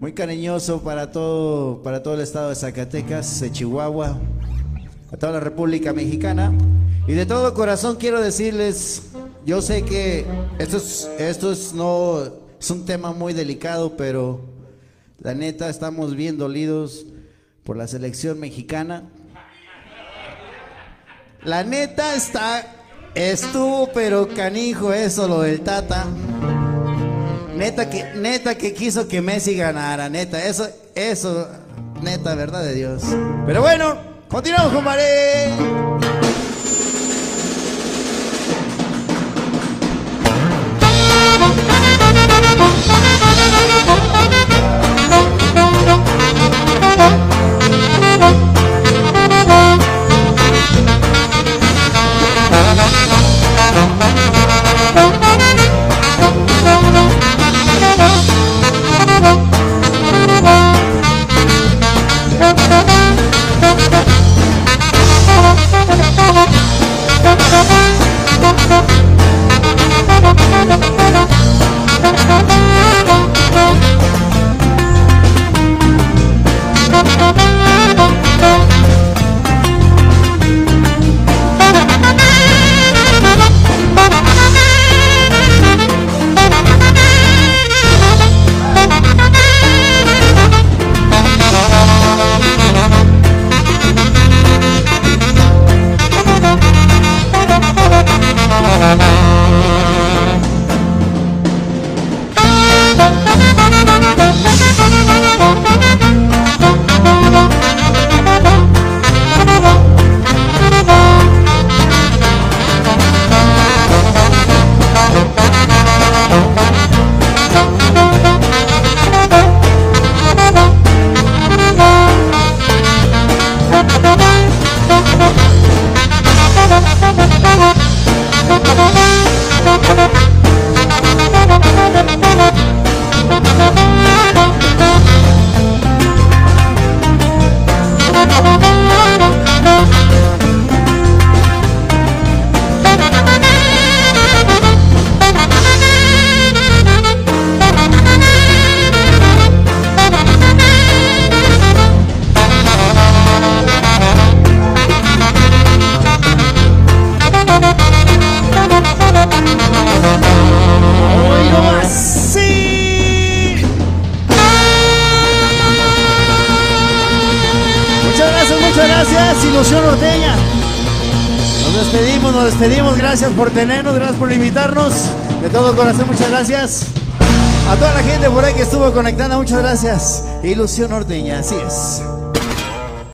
muy cariñoso para todo, para todo el estado de Zacatecas, de Chihuahua, a toda la República Mexicana. Y de todo corazón quiero decirles, yo sé que esto es, esto es no es un tema muy delicado, pero la neta estamos bien dolidos por la selección mexicana. La neta está estuvo pero canijo eso lo del Tata. Neta que neta que quiso que Messi ganara, neta, eso eso neta verdad de Dios. Pero bueno, continuamos con Hoy gracias. Ilusión Norteña, así es.